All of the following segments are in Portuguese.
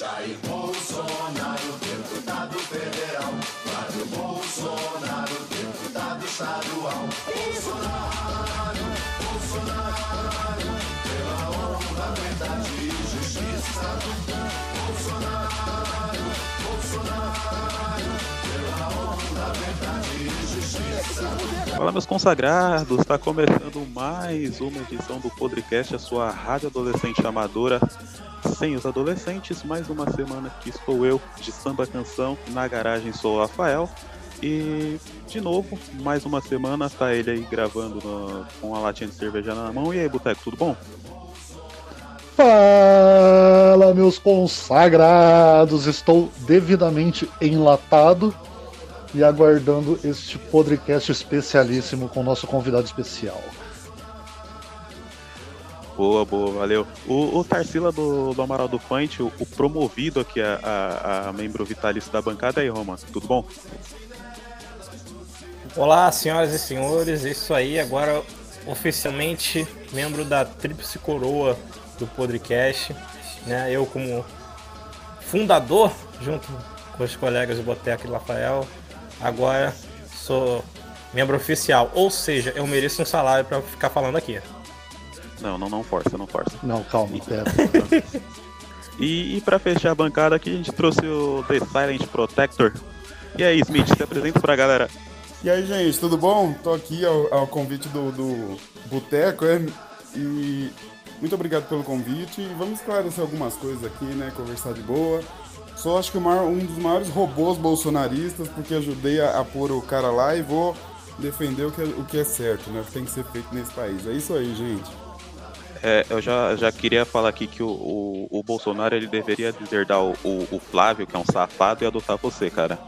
Jair Fala meus consagrados, está começando mais uma edição do Podcast, a sua rádio adolescente amadora sem os adolescentes. Mais uma semana que estou eu de samba canção na garagem, sou o Rafael. E de novo, mais uma semana, tá ele aí gravando no- com a latinha de cerveja na mão. E aí, Boteco, tudo bom? Fala, meus consagrados! Estou devidamente enlatado e aguardando este podcast especialíssimo com o nosso convidado especial. Boa, boa, valeu. O, o Tarsila do, do Amaral do Point, o, o promovido aqui a, a, a membro vitalício da bancada, aí, Roma, tudo bom? Olá, senhoras e senhores, isso aí, agora oficialmente membro da Tríplice Coroa do podcast, né? Eu como fundador, junto com os colegas do Boteco e Rafael, agora sou membro oficial, ou seja, eu mereço um salário para ficar falando aqui. Não, não, não força, não força. Não, calma, pera. E, e para fechar a bancada aqui, a gente trouxe o The Silent Protector. E aí, Smith, se apresenta pra galera. E aí, gente, tudo bom? Tô aqui ao, ao convite do, do Boteco, é? E muito obrigado pelo convite. E vamos esclarecer algumas coisas aqui, né? Conversar de boa. Sou, acho que, o maior- um dos maiores robôs bolsonaristas, porque ajudei a, a pôr o cara lá e vou defender o que, é, o que é certo, né? O que tem que ser feito nesse país. É isso aí, gente. É, eu já, já queria falar aqui que o, o, o Bolsonaro ele deveria deserdar o, o, o Flávio, que é um safado, e adotar você, cara.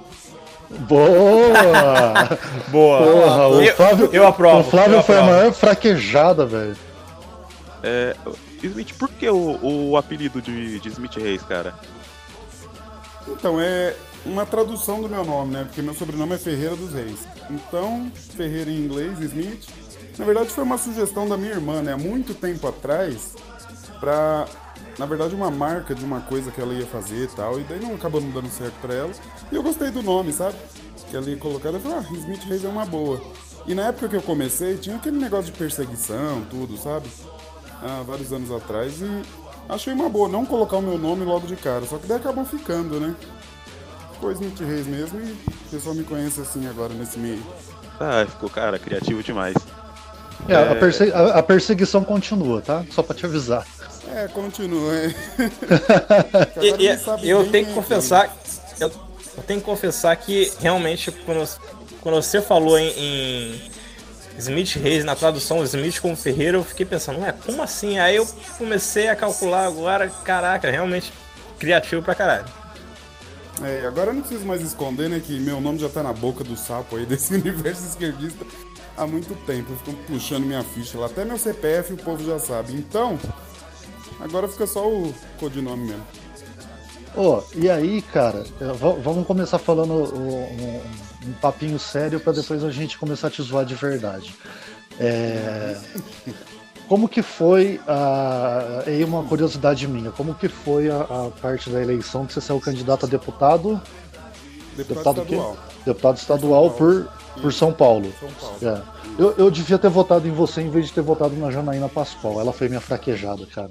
Boa! Boa! Porra, o eu, Flávio, eu aprovo. o Flávio eu foi a maior fraquejada, velho. É, Smith, por que o, o apelido de, de Smith Reis, cara? Então, é uma tradução do meu nome, né? Porque meu sobrenome é Ferreira dos Reis. Então, Ferreira em inglês, Smith. Na verdade, foi uma sugestão da minha irmã, né? Há muito tempo atrás, pra. Na verdade, uma marca de uma coisa que ela ia fazer e tal. E daí não acabou não dando certo pra ela. E eu gostei do nome, sabe? Que ela ia colocar. Eu falei, ah, Smith Reis é uma boa. E na época que eu comecei, tinha aquele negócio de perseguição, tudo, sabe? Há vários anos atrás. E achei uma boa não colocar o meu nome logo de cara. Só que daí acabou ficando, né? Ficou Smith Reis mesmo e o pessoal me conhece assim agora nesse meio. Ah, ficou, cara, criativo demais. É, A, perse- a- a perseguição continua, tá? Só pra te avisar. É, continua. é. E- Agora e- sabe eu tenho que é confessar, eu, eu tenho que confessar que realmente quando, quando você falou em, em Smith Reis na tradução Smith como Ferreira, eu fiquei pensando, ué, como assim? Aí eu comecei a calcular agora, caraca, realmente criativo pra caralho. É, agora eu não preciso mais esconder, né? Que meu nome já tá na boca do sapo aí desse universo esquerdista há muito tempo. Ficam puxando minha ficha lá. Até meu CPF o povo já sabe. Então, agora fica só o codinome mesmo. Ô, e aí, cara, é, va- vamos começar falando um, um- um papinho sério pra depois a gente começar a te zoar de verdade. É, Como que foi a. Aí uma curiosidade minha, como que foi a, a parte da eleição que você saiu candidato a deputado, Deputado, Deputado estadual. deputado estadual por, por São Paulo? São Paulo. É. Eu, eu devia ter votado em você em vez de ter votado na Janaína Pascoal. Ela foi minha fraquejada, cara.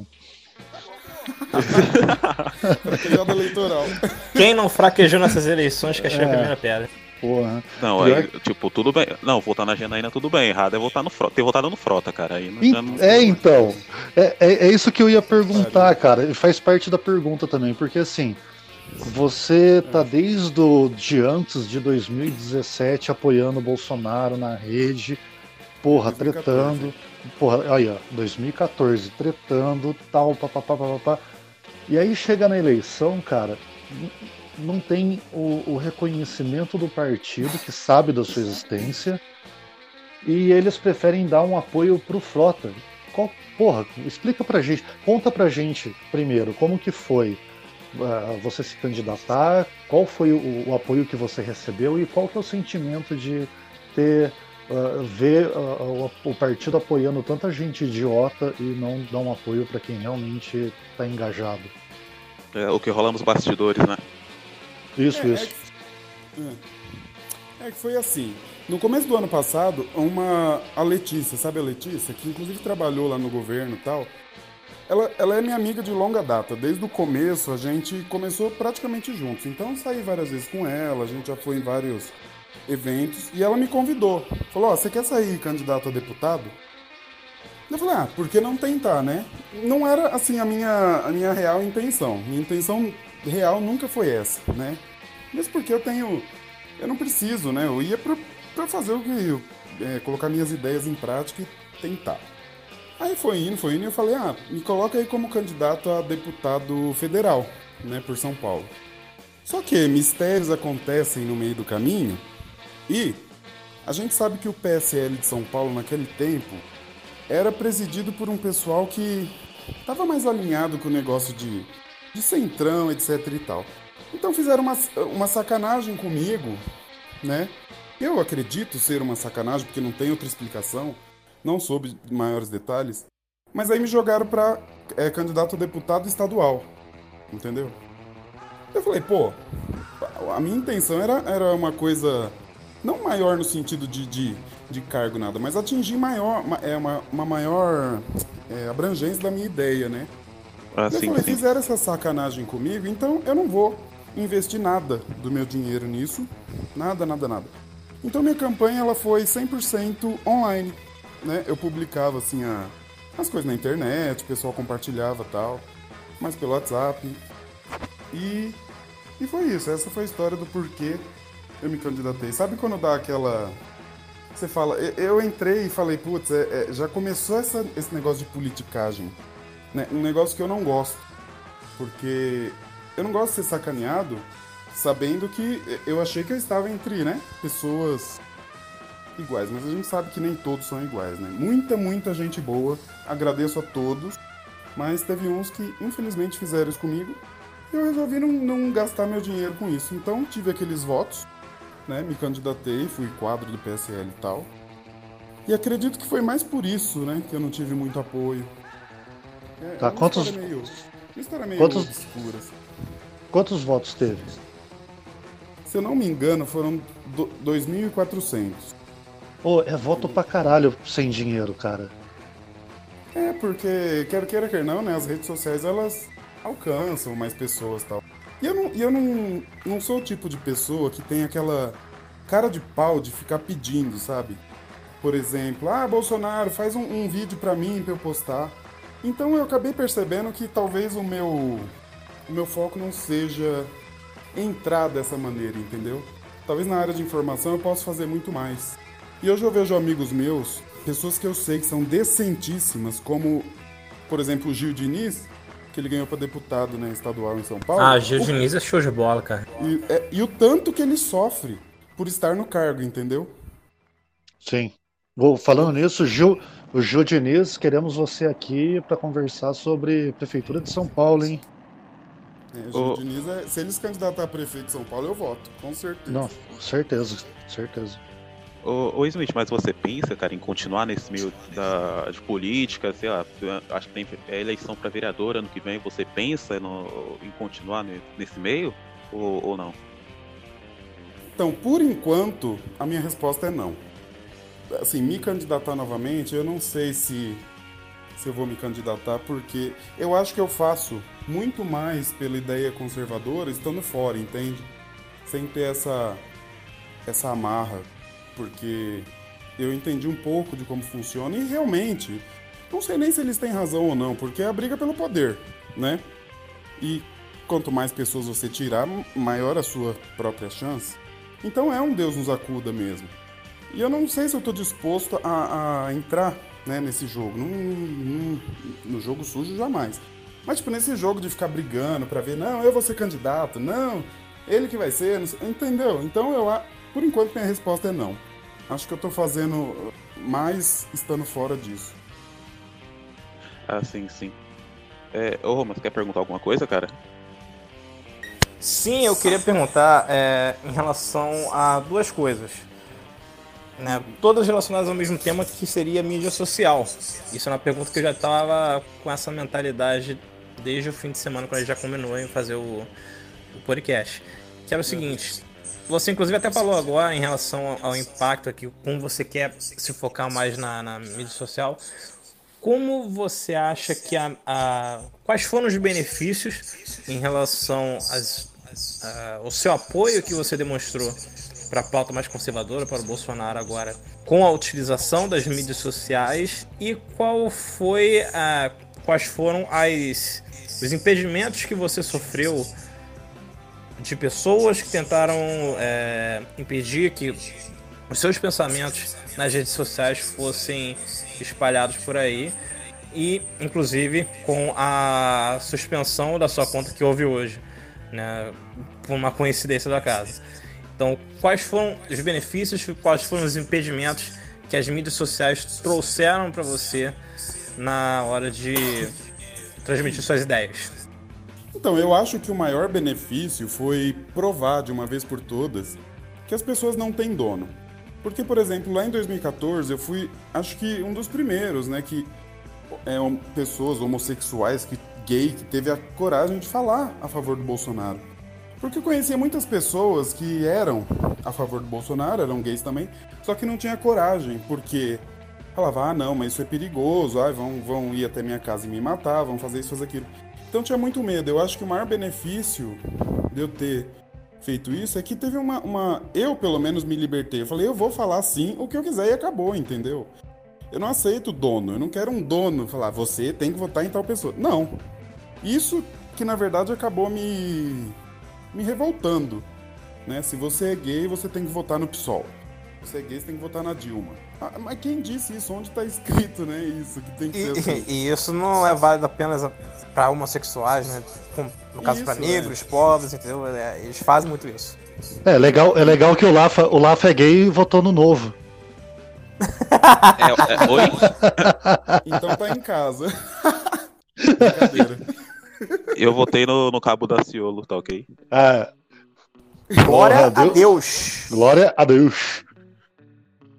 Pegada eleitoral. Quem não fraquejou nessas eleições que achei a É. primeira pedra? Porra. Não, aí, tipo, tudo bem. Não, votar na Janaína tudo bem. Errado é votar no Frota. Ter votado no Frota, cara. Aí não, não- É, então. É, é, é isso que eu ia perguntar, cara. E faz parte da pergunta também, porque assim, você tá desde o, de antes de 2017 apoiando o Bolsonaro na rede, porra, 2014. tretando. Porra, aí, ó, 2014, tretando, tal, papapá, papapá. E aí chega na eleição, cara, não tem o, o reconhecimento do partido que sabe da sua existência e eles preferem dar um apoio pro Frota. Qual, porra, explica pra gente, conta pra gente primeiro como que foi ah, você se candidatar, qual foi o, o apoio que você recebeu e qual que é o sentimento de ter ah, ver ah, o, o partido apoiando tanta gente idiota e não dar um apoio pra quem realmente tá engajado. É, o que rola nos bastidores, né? Isso, É, é isso. que- é. É que foi assim. No começo do ano passado, uma a Letícia, sabe a Letícia, que inclusive trabalhou lá no governo e tal. Ela, ela é minha amiga de longa data. Desde o começo a gente começou praticamente juntos. Então eu saí várias vezes com ela, a gente já foi em vários eventos e ela me convidou. Falou: "Ó, você quer sair candidato a deputado?" Eu falei: "Ah, por que não tentar, né?" Não era assim a minha a minha real intenção. Minha intenção real nunca foi essa, né? Mesmo porque eu tenho eu não preciso, né? Eu ia pra, pra fazer o que eu, é, colocar minhas ideias em prática e tentar. Aí foi indo, foi indo e eu falei, ah, me coloca aí como candidato a deputado federal, né, por São Paulo. Só que mistérios acontecem no meio do caminho e a gente sabe que o PSL de São Paulo naquele tempo era presidido por um pessoal que estava mais alinhado com o negócio de, de centrão, etc e tal. Então fizeram uma, uma sacanagem comigo, né? Eu acredito ser uma sacanagem, porque não tem outra explicação, não soube maiores detalhes. Mas aí me jogaram pra é, candidato a deputado estadual, entendeu? Eu falei, pô, a minha intenção era, era uma coisa não maior no sentido de, de, de cargo nada, mas atingir maior, ma- é, uma, uma maior é, abrangência da minha ideia, né? Eu Assim, falei, sim. fizeram essa sacanagem comigo, então eu não vou investir nada do meu dinheiro nisso. Nada, nada, nada. Então minha campanha ela foi 100% online, né? Eu publicava assim a, as coisas na internet, o pessoal compartilhava tal, mas pelo WhatsApp. E e foi isso, essa foi a história do porquê eu me candidatei. Sabe quando dá aquela você fala, eu- eu entrei e falei, putz, é- é, já começou essa- esse negócio de politicagem né, um negócio que eu não gosto. Porque eu não gosto de ser sacaneado sabendo que eu achei que eu estava entre, né, pessoas iguais, mas a gente sabe que nem todos são iguais, né? Muita, muita gente boa, agradeço a todos, mas teve uns que infelizmente fizeram isso comigo e eu resolvi não, não gastar meu dinheiro com isso. Então tive aqueles votos, né, me candidatei, fui quadro do PSL e tal. E acredito que foi mais por isso, né, que eu não tive muito apoio. É, Tá, é uma quantos- história meio, história meio quantos- obscura. assim. Quantos votos teve? Se eu não me engano, foram do- 2.400. Ô, é voto pra caralho sem dinheiro, cara. É, porque, quer queira, quer não, né? As redes sociais, elas alcançam mais pessoas e tal. E eu, não, eu não, não sou o tipo de pessoa que tem aquela cara de pau de ficar pedindo, sabe? Por exemplo, ah, Bolsonaro, faz um, um vídeo pra mim, pra eu postar. Então eu acabei percebendo que talvez o meu, o meu foco não seja entrar dessa maneira, entendeu? Talvez na área de informação eu possa fazer muito mais. E hoje eu vejo amigos meus, pessoas que eu sei que são decentíssimas, como, por exemplo, o Gil Diniz, que ele ganhou para deputado né, estadual em São Paulo. Ah, Gil O- Diniz é show de bola, cara. E, é- e o tanto que ele sofre por estar no cargo, entendeu? Sim. Vou, falando nisso, Gil, o Gil Diniz, queremos você aqui para conversar sobre Prefeitura de São Paulo, hein? É, o Gil Ô. Diniz, é- se ele se candidatar a prefeito de São Paulo, eu voto, com certeza. Não, certeza, certeza. Ô, ô Smith, mas você pensa, cara, em continuar nesse meio da, de política, sei lá, acho que tem é eleição para vereador ano que vem, você pensa no- em continuar ne- nesse meio ou, ou não? Então, por enquanto, a minha resposta é não. Assim, me candidatar novamente, eu não sei se, se eu vou me candidatar, porque eu acho que eu faço muito mais pela ideia conservadora estando fora, entende? Sem ter essa, essa amarra, porque eu entendi um pouco de como funciona e realmente, não sei nem se eles têm razão ou não, porque é a briga pelo poder, né? E quanto mais pessoas você tirar, maior a sua própria chance. Então é um Deus nos acuda mesmo. E eu não sei se eu estou disposto a, a entrar né, nesse jogo. Num- num- no jogo sujo, jamais. Mas, tipo, nesse jogo de ficar brigando pra ver, não, eu vou ser candidato, não, ele que vai ser, não sei- entendeu? Então, eu, por enquanto, minha resposta é não. Acho que eu tô fazendo mais estando fora disso. Ah, sim, sim. É, ô Romas, quer perguntar alguma coisa, cara? Sim, eu queria perguntar é, em relação a duas coisas. Né, todas relacionadas ao mesmo tema que seria mídia social. Isso é uma pergunta que eu já estava com essa mentalidade desde o fim de semana, quando a gente já combinou em fazer o, o podcast. Que era o seguinte. Você, inclusive, até falou agora em relação ao impacto aqui, como você quer se focar mais na, na mídia social. Como você acha que a, a, Quais foram os benefícios em relação às, a, ao seu apoio que você demonstrou para a pauta mais conservadora, para o Bolsonaro agora, com a utilização das mídias sociais e qual foi a, quais foram as, os impedimentos que você sofreu de pessoas que tentaram é, impedir que os seus pensamentos nas redes sociais fossem espalhados por aí e inclusive com a suspensão da sua conta que houve hoje, né, por uma coincidência da casa. Então, quais foram os benefícios, quais foram os impedimentos que as mídias sociais trouxeram para você na hora de transmitir suas ideias? Então, eu acho que o maior benefício foi provar de uma vez por todas que as pessoas não têm dono. Porque, por exemplo, lá em 2014 eu fui, acho que um dos primeiros, né, que é, pessoas homossexuais, que gay, que teve a coragem de falar a favor do Bolsonaro. Porque eu conhecia muitas pessoas que eram a favor do Bolsonaro, eram gays também, só que não tinha coragem, porque falava, ah não, mas isso é perigoso, ah, vão, vão ir até minha casa e me matar, vão fazer isso, fazer aquilo. Então tinha muito medo. Eu acho que o maior benefício de eu ter feito isso é que teve uma, uma. Eu, pelo menos, me libertei. Eu falei, eu vou falar sim o que eu quiser e acabou, entendeu? Eu não aceito dono. Eu não quero um dono falar, você tem que votar em tal pessoa. Não. Isso que na verdade acabou me. Me revoltando. Né? Se você é gay, você tem que votar no PSOL. Se você é gay, você tem que votar na Dilma. Ah, mas quem disse isso? Onde está escrito, né? Isso que tem que e, ser assim. E isso não é válido apenas para homossexuais, né? No caso para negros, é. pobres, entendeu? É, eles fazem muito isso. É legal, é legal que o Lafa, o Lafa é gay e votou no novo. é, é, oi? então tá em casa. Eu votei no, no Cabo da Ciolo, tá ok? Ah, Glória a Deus. Deus. Glória a Deus.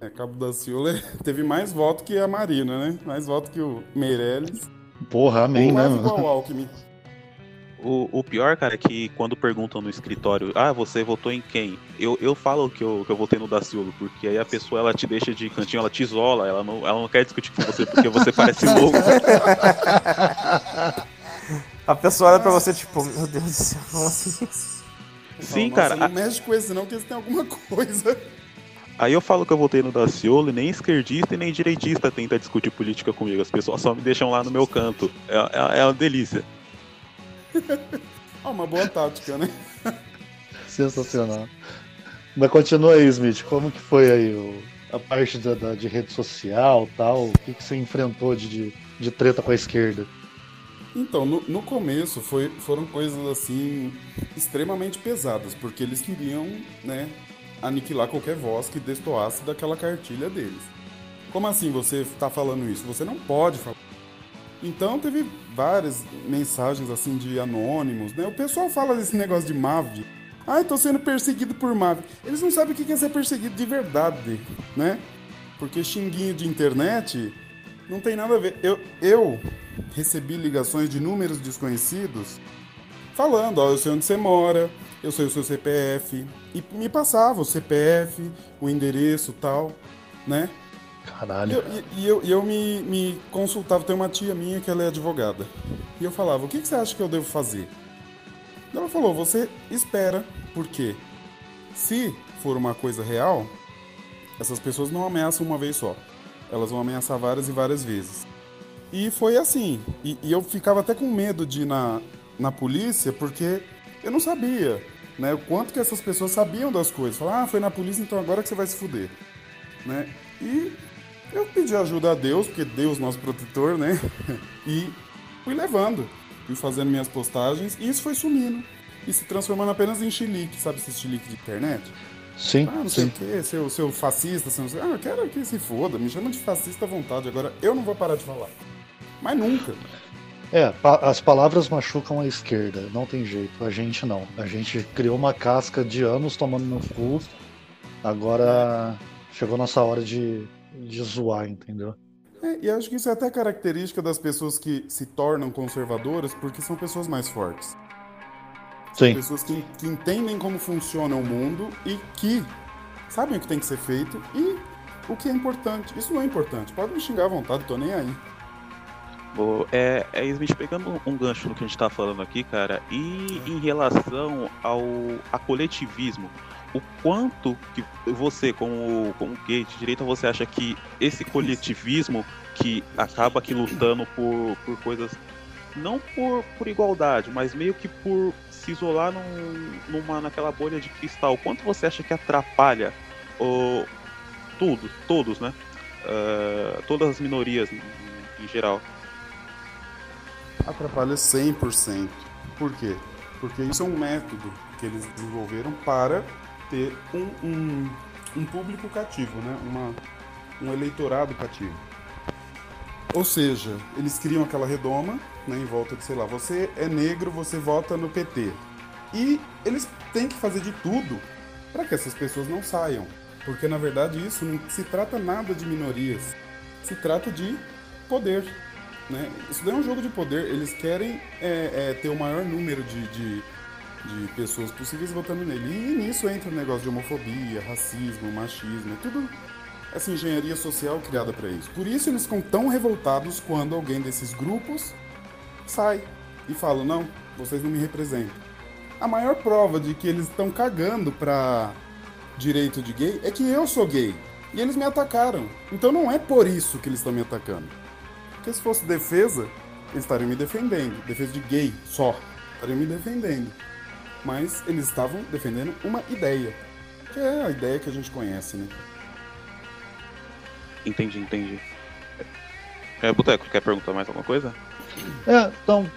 É, Cabo da Ciolo teve mais voto que a Marina, né? Mais voto que o Meirelles. Porra, amém, né, mano? o Alckmin. O, o pior, cara, é que quando perguntam no escritório, ah, você votou em quem? Eu, eu falo que eu, que eu votei no Daciolo, porque aí a pessoa ela te deixa de cantinho, ela te isola, ela não, ela não quer discutir com você porque você parece louco. a pessoa olha pra você tipo, meu Deus do céu, como assim? Sim, Nossa, cara. Não a... mexe com esse não, que eles têm alguma coisa. Aí eu falo que eu votei no Daciolo e nem esquerdista e nem direitista tenta discutir política comigo. As pessoas só me deixam lá no meu canto. É, é, é uma delícia. ah, uma boa tática, né? Sensacional. Mas continua aí, Smith. Como que foi aí o, a parte da, da, de rede social tal? O que, que você enfrentou de, de, de treta com a esquerda? Então, no, no começo foi, foram coisas assim extremamente pesadas, porque eles queriam, né, aniquilar qualquer voz que destoasse daquela cartilha deles. Como assim você está falando isso? Você não pode falar. Então teve várias mensagens assim de anônimos, né? O pessoal fala desse negócio de MAV. Ah, estou sendo perseguido por MAV. Eles não sabem o que é ser perseguido de verdade, né? Porque xinguinho de internet não tem nada a ver. Eu, eu recebi ligações de números desconhecidos falando, ó, eu sei onde você mora, eu sei o seu CPF. E me passava o CPF, o endereço tal, né? Caralho. E eu, e eu, eu me, me consultava, tem uma tia minha que ela é advogada. E eu falava, o que, que você acha que eu devo fazer? Ela falou, você espera, porque se for uma coisa real, essas pessoas não ameaçam uma vez só. Elas vão ameaçar várias e várias vezes. E foi assim. E, e eu ficava até com medo de ir na, na polícia, porque eu não sabia né, o quanto que essas pessoas sabiam das coisas. Falaram, ah, foi na polícia, então agora que você vai se fuder. Né? E eu pedi ajuda a Deus, porque Deus nosso protetor, né? E fui levando, fui fazendo minhas postagens e isso foi sumindo. E se transformando apenas em chilique, sabe esse chilique de internet? Sim. Ah, não sei sim. o que, seu, seu fascista, seu, ah, eu quero que se foda, me chama de fascista à vontade. Agora eu não vou parar de falar. Mas nunca. É, as palavras machucam a esquerda, não tem jeito. A gente não. A gente criou uma casca de anos tomando no cu. Agora chegou nossa hora de, de zoar, entendeu? É, e acho que isso é até característica das pessoas que se tornam conservadoras, porque são pessoas mais fortes. Sim. Pessoas que, que entendem como funciona o mundo e que sabem o que tem que ser feito e o que é importante. Isso não é importante. Pode me xingar à vontade, tô nem aí. Bom, é, é Smith, pegando um gancho no que a gente tá falando aqui, cara, e em relação ao a coletivismo, o quanto que você, como, como gay de direita, você acha que esse coletivismo que acaba aqui lutando por, por coisas, não por, por igualdade, mas meio que por se isolar num, numa, naquela bolha de cristal, quanto você acha que atrapalha o, tudo, todos, né? Uh, todas as minorias em, em geral. Atrapalha 100%. Por quê? Porque isso é um método que eles desenvolveram para ter um, um, um público cativo, né? Uma, um eleitorado cativo. Ou seja, eles criam aquela redoma né, em volta de, sei lá, você é negro, você vota no PT. E eles têm que fazer de tudo para que essas pessoas não saiam. Porque na verdade isso não se trata nada de minorias, se trata de poder. Né? Isso daí é um jogo de poder. Eles querem é, é, ter o maior número de, de, de, pessoas possíveis votando nele. E nisso entra o negócio de homofobia, racismo, machismo, tudo essa engenharia social criada para isso. Por isso eles ficam tão revoltados quando alguém desses grupos sai e fala: não, vocês não me representam. A maior prova de que eles estão cagando pra direito de gay é que eu sou gay. E eles me atacaram. Então não é por isso que eles estão me atacando. Porque se fosse defesa, eles estariam me defendendo. Defesa de gay só. Estariam me defendendo. Mas eles estavam defendendo uma ideia. Que é a ideia que a gente conhece, né? Entendi, entendi. É, Boteco, quer perguntar mais alguma coisa? É, então,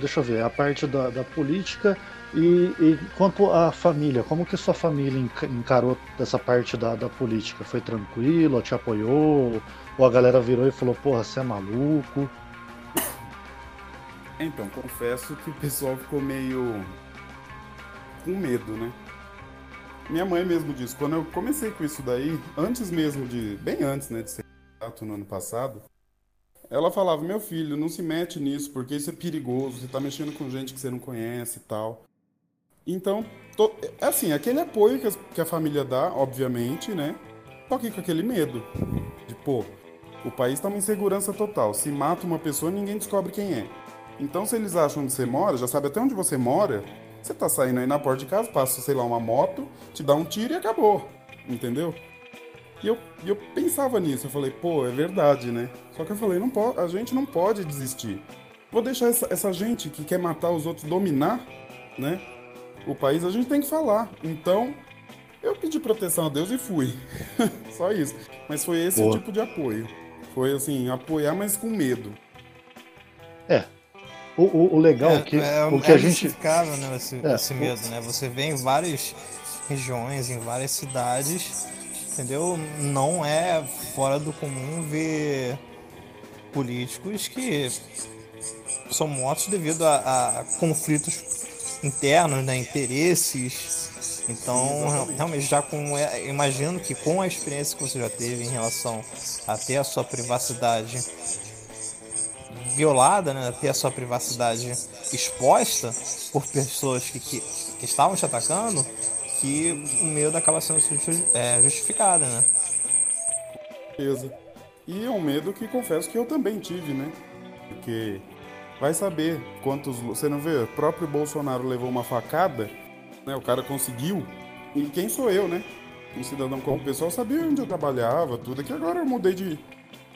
deixa eu ver, a parte da, da política e, e, quanto à família, como que sua família encarou dessa parte da, da política? Foi tranquilo, te apoiou? Ou a galera virou e falou, porra, você é maluco? Então, confesso que o pessoal ficou meio com medo, né? Minha mãe mesmo disse, quando eu comecei com isso daí, antes mesmo de, bem antes, né, de ser no ano passado, ela falava, meu filho, não se mete nisso, porque isso é perigoso, você tá mexendo com gente que você não conhece e tal. Então, tô, é assim, aquele apoio que, que a família dá, obviamente, né, só que com aquele medo de, pô, o país está uma insegurança total. Se mata uma pessoa, ninguém descobre quem é. Então, se eles acham onde você mora, já sabe até onde você mora, você tá saindo aí na porta de casa, passa, sei lá, uma moto, te dá um tiro e acabou. Entendeu? E eu, eu pensava nisso, eu falei, pô, é verdade, né? Só que eu falei, não pode, a gente não pode desistir. Vou deixar essa, essa gente que quer matar os outros dominar, né? O país, a gente tem que falar. Então, eu pedi proteção a Deus e fui. Só isso. Mas foi esse Boa. tipo de apoio. Foi assim, apoiar, mas com medo. É. O, o, o legal é, que, é, o que é a gente. Né, esse, é, esse medo, né? Você vê em várias regiões, em várias cidades, entendeu? Não é fora do comum ver políticos que são mortos devido a, a conflitos internos, né? Interesses então, realmente, já com. É, imagino que com a experiência que você já teve em relação a ter a sua privacidade violada, né? Ter a sua privacidade exposta por pessoas que, que, que estavam te atacando, que o medo acaba sendo é, justificado, né? Beleza. E é um medo que confesso que eu também tive, né? Porque vai saber quantos. Você não vê? O próprio Bolsonaro levou uma facada né? O cara conseguiu. E quem sou eu, né? Um cidadão como o pessoal sabia onde eu trabalhava, tudo. Que agora eu mudei de,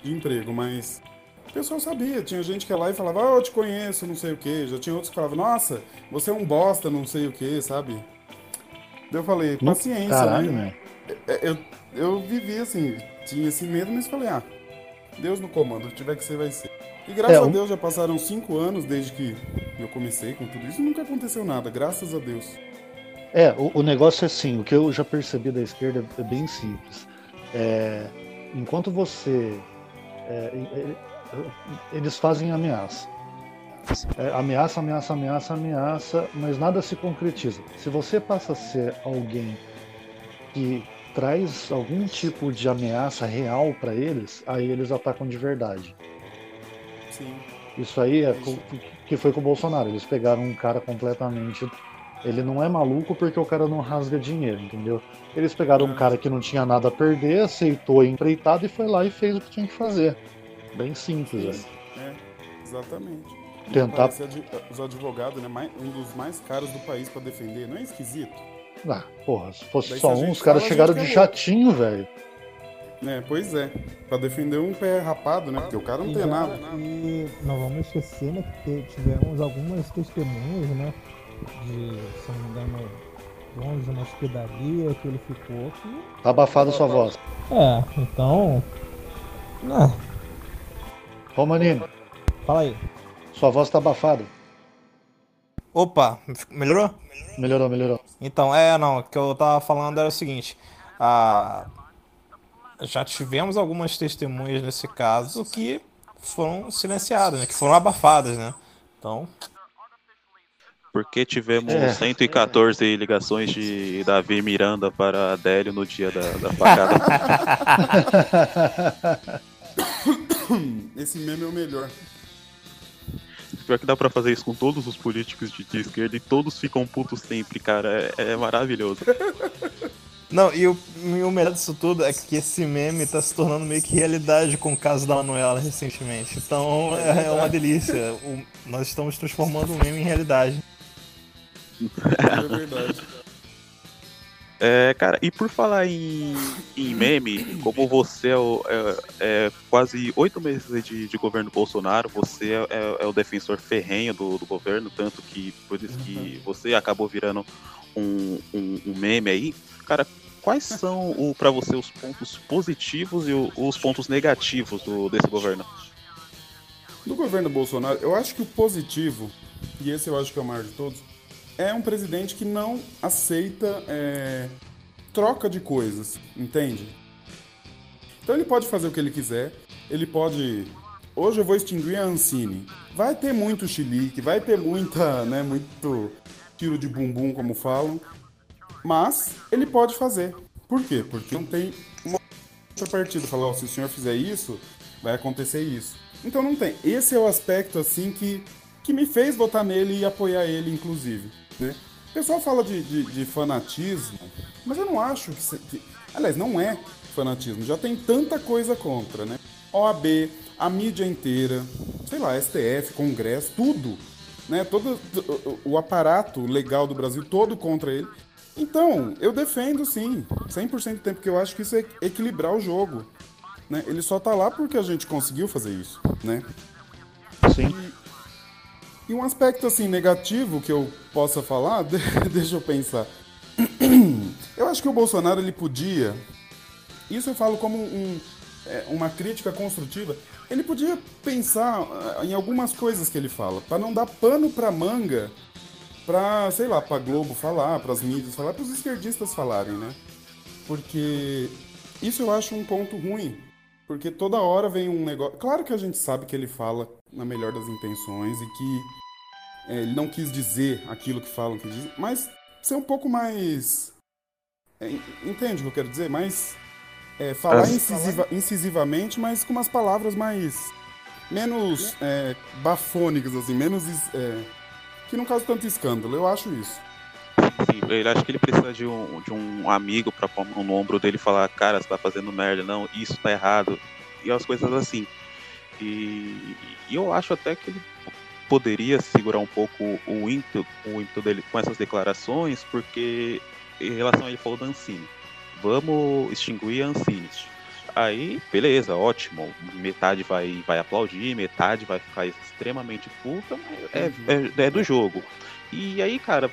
de emprego, mas o pessoal sabia. Tinha gente que ia lá e falava, ah, eu te conheço, não sei o que. Já tinha outros que falavam, nossa, você é um bosta, não sei o que, sabe? Eu falei, paciência, Caralho, né? É, é, eu, eu vivi assim, tinha esse medo, mas falei, ah, Deus no comando, o que tiver que ser, vai ser. E graças é, a Deus já passaram cinco anos desde que eu comecei com tudo isso, nunca aconteceu nada, graças a Deus. É, o, o, negócio é assim, o que eu já percebi da esquerda é bem simples. É, enquanto você. É, eles fazem ameaça. É, ameaça, ameaça, ameaça, ameaça, mas nada se concretiza. Se você passa a ser alguém que traz algum tipo de ameaça real pra eles, aí eles atacam de verdade. Sim. Isso aí é co- que foi com o Bolsonaro. Eles pegaram um cara completamente. Ele não é maluco porque o cara não rasga dinheiro, entendeu? Eles pegaram um cara que não tinha nada a perder, aceitou a empreitada e foi lá e fez o que tinha que fazer. Bem simples, velho. É, exatamente. Tentar. Advi- os advogados, né? um dos mais caros do país pra defender. Não é esquisito? Ah, porra, se fosse Daí só se um, os caras chegaram de chatinho, velho. É, pois é. Pra defender um pé rapado, né? Porque o cara não E tem já- nada. E não vamos esquecer, né, que tivemos algumas testemunhas, né? De, se não me engano, longe de uma hospedaria que ele ficou. Que... Tá abafada sua voz. É, então. Ah, Romanino, fala aí. Sua voz tá abafada. Opa, melhorou? Melhorou, melhorou. Então, é, não, o que eu tava falando era o seguinte, ah, já tivemos algumas testemunhas nesse caso que foram silenciadas, né, que foram abafadas, né? Então, Porque tivemos É. 114 ligações de Davi Miranda para Adélio no dia da, da facada. Esse meme é o melhor. Pior que dá pra fazer isso com todos os políticos de, de esquerda e todos ficam putos sempre, cara. É, é maravilhoso. não, e o, e o melhor disso tudo é que esse meme tá se tornando meio que realidade com o caso da Manuela recentemente. Então, é, é uma delícia. O- nós estamos transformando o meme em realidade. É verdade. É, cara, e por falar em, em meme, como você é, o- é- é quase oito meses de, de governo Bolsonaro, você é, é- é o defensor ferrenho do, do governo, tanto que por isso que você acabou virando um, um- um meme aí. Cara, quais são o, para você os pontos positivos e o- os pontos negativos do, desse governo? Do governo Bolsonaro, eu acho que o positivo, e esse eu acho que é o maior de todos, é um presidente que não aceita é, troca de coisas, entende? Então ele pode fazer o que ele quiser, ele pode. Hoje eu vou extinguir a Ancine. Vai ter muito chilique, vai ter muita, né, muito tiro de bumbum, como falam, mas ele pode fazer. Por quê? Porque não tem uma outra partida. Falar, ó, se o senhor fizer isso, vai acontecer isso. Então não tem. Esse é o aspecto, assim, que, que me fez votar nele e apoiar ele, inclusive. Né? O pessoal fala de, de, de fanatismo, mas eu não acho que, que... Aliás, não é fanatismo. Já tem tanta coisa contra, né? OAB, a mídia inteira, sei lá, STF, Congresso, tudo. Né? Todo o- aparato legal do Brasil todo contra ele. Então, eu defendo sim, 100% do tempo, porque eu acho que isso é equilibrar o jogo. Né? Ele só tá lá porque a gente conseguiu fazer isso, né? Sim. E um aspecto assim negativo que eu possa falar, de- deixa eu pensar. Eu acho que o Bolsonaro ele podia, isso eu falo como um, é, uma crítica construtiva, ele podia pensar ah, em algumas coisas que ele fala, para não dar pano pra manga, pra, sei lá, pra Globo falar, pras mídias falar, pros esquerdistas falarem, né? Porque isso eu acho um ponto ruim, porque toda hora vem um negócio. Claro que a gente sabe que ele fala na melhor das intenções e que é, ele não quis dizer aquilo que falam que diz, mas ser um pouco mais. é, entende o que eu quero dizer? Mais. é, falar incisiva- incisivamente, mas com umas palavras mais. menos é, bafônicas, assim, menos. é, que não causam tanto escândalo. Eu acho isso. Ele acha que ele precisa de um, de um amigo pra pôr no ombro dele e falar, cara, você tá fazendo merda, não, isso tá errado. E as coisas assim. E, e eu acho até que ele poderia segurar um pouco o ímpeto, o ímpeto dele com essas declarações, porque em relação a ele falou da Ancine. Vamos extinguir a Ancine. Aí, beleza, ótimo. Metade vai, vai aplaudir, metade vai ficar extremamente puta, mas é, é, é do jogo. E aí, cara,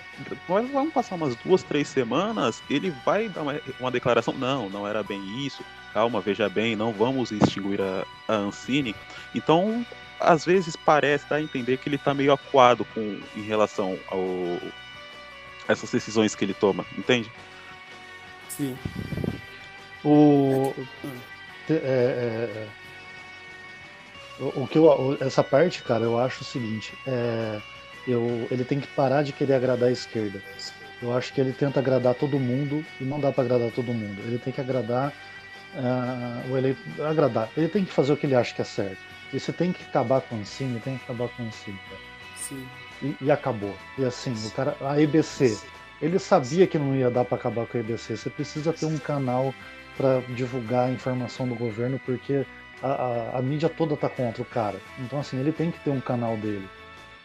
nós vamos passar umas duas, três semanas, ele vai dar uma, uma declaração, não, não era bem isso, calma, veja bem, não vamos extinguir a, a Ancine. Então, às vezes parece dar a entender que ele tá meio acuado com, em relação ao essas decisões que ele toma, entende? Sim. O. te- é, é, o, o que eu, o- essa parte, cara, eu acho o seguinte: é, eu, ele tem que parar de querer agradar a esquerda. Eu acho que ele tenta agradar todo mundo e não dá para agradar todo mundo. Ele tem que agradar uh, o eleito, agradar. Ele tem que fazer o que ele acha que é certo. E você tem que acabar com o ensino, tem que acabar com o ensino. Sim. E, e, acabou. E assim, o cara, a EBC, ele sabia que não ia dar para acabar com a EBC. Você precisa ter um canal para divulgar a informação do governo, porque a, a, a, mídia toda tá contra o cara. Então, assim, ele tem que ter um canal dele.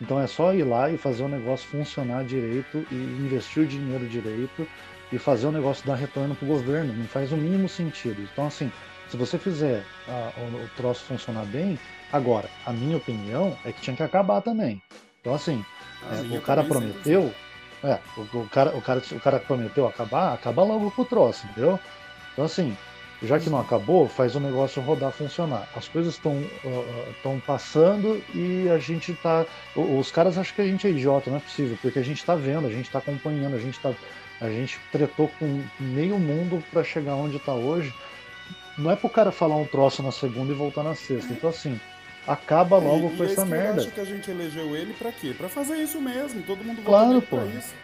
Então é só ir lá e fazer o negócio funcionar direito e investir o dinheiro direito e fazer o negócio dar retorno pro governo. Não faz o mínimo sentido. Então, assim, se você fizer a, o, o troço funcionar bem, agora, a minha opinião é que tinha que acabar também. Então, assim, é, o cara prometeu. É, o, o, cara, o, cara, o cara prometeu acabar, acaba logo com o troço, entendeu? Então, assim, já que não acabou, faz o negócio rodar, funcionar. As coisas estão uh, passando e a gente tá. Os caras acham que a gente é idiota, não é possível, porque a gente está vendo, a gente está acompanhando, a gente tá, a gente tretou com meio mundo para chegar onde está hoje. Não é pro cara falar um troço na segunda e voltar na sexta. Então assim, acaba logo e, com e essa merda. acho que a gente elegeu ele para quê? Para fazer isso mesmo. Todo mundo claro, pô. isso.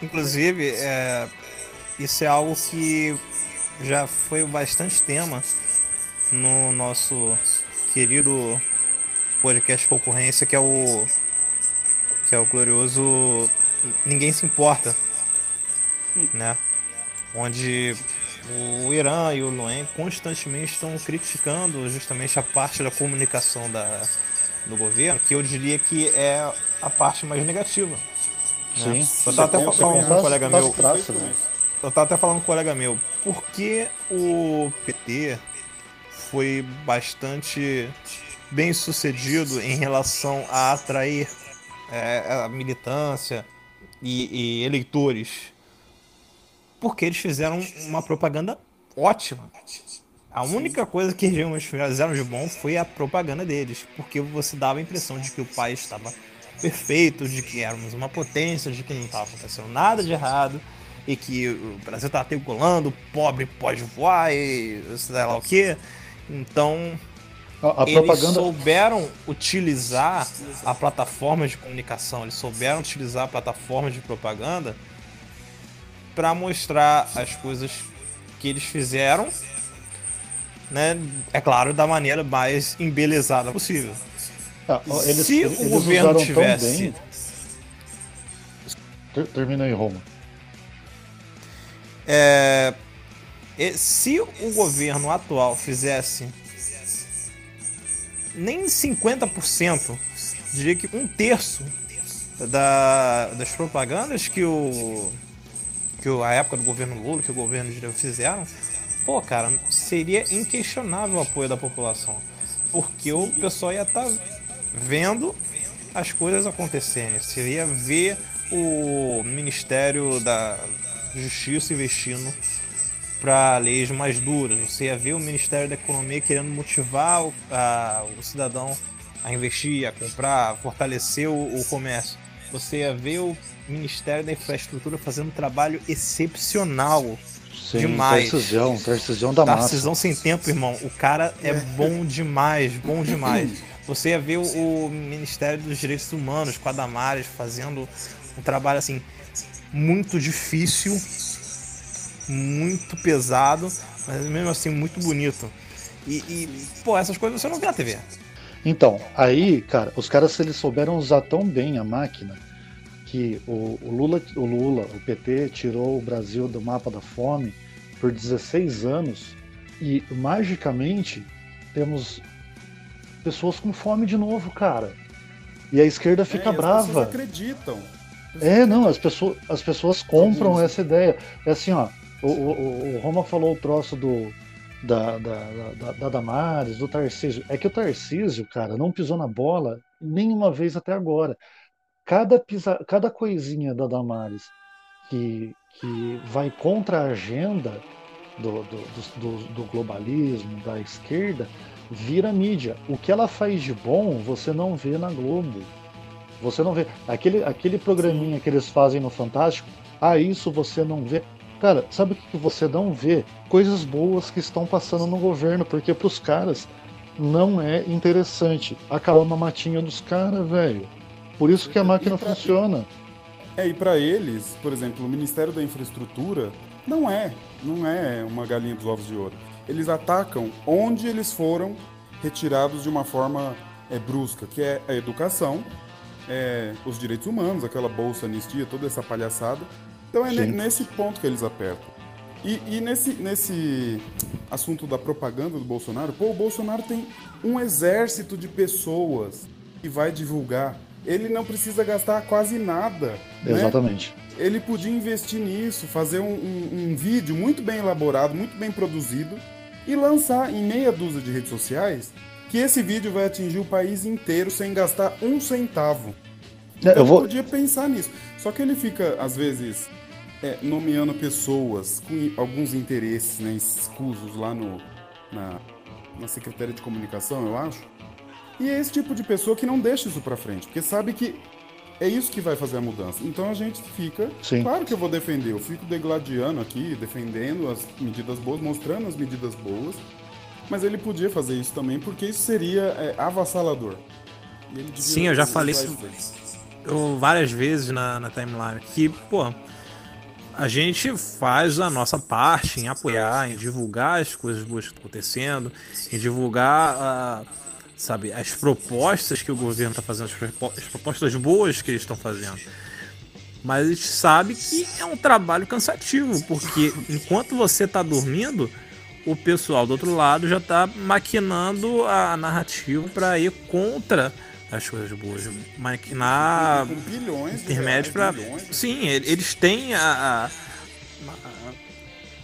Inclusive, é, isso é algo que já foi bastante tema no nosso querido podcast concorrência que é o que é o glorioso ninguém se importa né onde o Irã e o Luen constantemente estão criticando justamente a parte da comunicação da, do governo que eu diria que é a parte mais negativa né? Sim, eu tava até falando com um colega meu praça, né? Eu tava até falando com um colega meu, por que o PT foi bastante bem sucedido em relação a atrair é, a militância e, e eleitores? Porque eles fizeram uma propaganda ótima. A única coisa que eles fizeram de bom foi a propaganda deles, porque você dava a impressão de que o país estava perfeito, de que éramos uma potência, de que não estava acontecendo nada de errado e que o Brasil tá triangulando, pobre pode voar e sei lá o que. Então, a, a eles propaganda... souberam utilizar a plataforma de comunicação, eles souberam utilizar a plataforma de propaganda para mostrar as coisas que eles fizeram, né? É claro, da maneira mais embelezada possível. Ah, eles, Se eles o governo tivesse. Termina aí, Roma. É, se o governo atual fizesse nem 50%, diria que um terço da, das propagandas que o que a época do governo Lula, que o governo Dilma fizeram, pô, cara, seria inquestionável o apoio da população. Porque o pessoal ia estar tá vendo as coisas acontecerem. Seria ver o Ministério da Justiça investindo para leis mais duras. Você ia ver o Ministério da Economia querendo motivar o, a, o cidadão a investir, a comprar, a fortalecer o, o, comércio. Você ia ver o Ministério da Infraestrutura fazendo um trabalho excepcional. Sim, demais. Tarcisão, Tarcisão da massa. Tarcisão sem tempo, irmão. O cara é bom demais, bom demais. Você ia ver o, o Ministério dos Direitos Humanos com a Damares fazendo um trabalho assim muito difícil, muito pesado, mas mesmo assim muito bonito. E, e, pô, essas coisas você não vê na TV. Então, aí, cara, os caras eles souberam usar tão bem a máquina que o, o, Lula, o Lula, o PT tirou o Brasil do mapa da fome por 16 anos e magicamente temos pessoas com fome de novo, cara. E a esquerda fica é, brava. As pessoas acreditam. É, não, as pessoas, as pessoas compram essa ideia. É assim, ó, o, o, o Roma falou o troço do, da, da, da, da Damares, do Tarcísio. É que o Tarcísio, cara, não pisou na bola nenhuma vez até agora. Cada, pisa, cada coisinha da Damares que, que vai contra a agenda do, do, do, do globalismo, da esquerda, vira mídia. O que ela faz de bom, você não vê na Globo. Você não vê. Aquele, aquele programinha que eles fazem no Fantástico, ah, isso você não vê. Cara, sabe o que você não vê? Coisas boas que estão passando no governo, porque para os caras não é interessante acabar uma matinha dos caras, velho. Por isso que a máquina pra, funciona. É, e para eles, por exemplo, o Ministério da Infraestrutura não é, não é uma galinha dos ovos de ouro. Eles atacam onde eles foram retirados de uma forma é, brusca, que é a educação, é, os direitos humanos, aquela bolsa anistia, toda essa palhaçada. Então é nesse ponto que eles apertam. E, e nesse, nesse assunto da propaganda do Bolsonaro, pô, o Bolsonaro tem um exército de pessoas que vai divulgar. Ele não precisa gastar quase nada. né? Exatamente. Ele podia investir nisso, fazer um, um- um vídeo muito bem elaborado, muito bem produzido e lançar em meia dúzia de redes sociais que esse vídeo vai atingir o país inteiro sem gastar um centavo. É, eu vou- podia pensar nisso. Só que ele fica, às vezes, é, nomeando pessoas com alguns interesses né, escusos lá no, na, na Secretaria de Comunicação, eu acho. E é esse tipo de pessoa que não deixa isso pra frente, porque sabe que é isso que vai fazer a mudança. Então a gente fica. Sim. Claro que eu vou defender, eu fico degladiando aqui, defendendo as medidas boas, mostrando as medidas boas. Mas ele podia fazer isso também, porque isso seria é, avassalador. E Sim, eu já falei isso eu, várias vezes na, na timeline que, pô, a gente faz a nossa parte em apoiar, em divulgar as coisas boas que estão acontecendo, em divulgar, ah, sabe, as propostas que o governo está fazendo, as propostas boas que eles estão fazendo. Mas a gente sabe que é um trabalho cansativo, porque enquanto você está dormindo, o pessoal do outro lado já está maquinando a narrativa para ir contra as coisas boas. Maquinar Com bilhões de intermédio para. Sim, ele- eles têm a, a- a-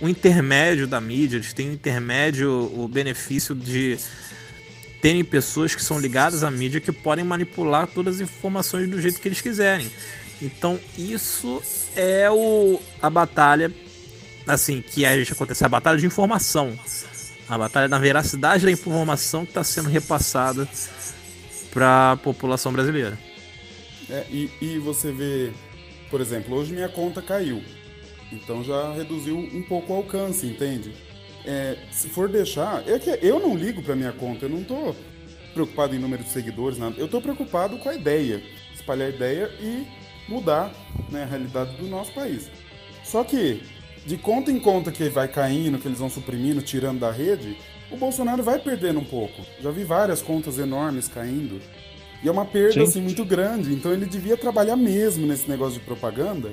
o intermédio da mídia, eles têm o intermédio, o benefício de terem pessoas que são ligadas à mídia que podem manipular todas as informações do jeito que eles quiserem. Então, isso é o, a batalha, assim, que a gente acontece, a batalha de informação. A batalha da veracidade da informação que está sendo repassada para a população brasileira. É, e, e você vê, por exemplo, hoje minha conta caiu. Então já reduziu um pouco o alcance, entende? É, se for deixar. É que eu não ligo pra minha conta, eu não tô preocupado em número de seguidores, nada. Eu tô preocupado com a ideia. Espalhar a ideia e mudar né, a realidade do nosso país. Só que, de conta em conta que vai caindo, que eles vão suprimindo, tirando da rede, o Bolsonaro vai perdendo um pouco. Já vi várias contas enormes caindo. E é uma perda Sim. assim, muito grande. Então ele devia trabalhar mesmo nesse negócio de propaganda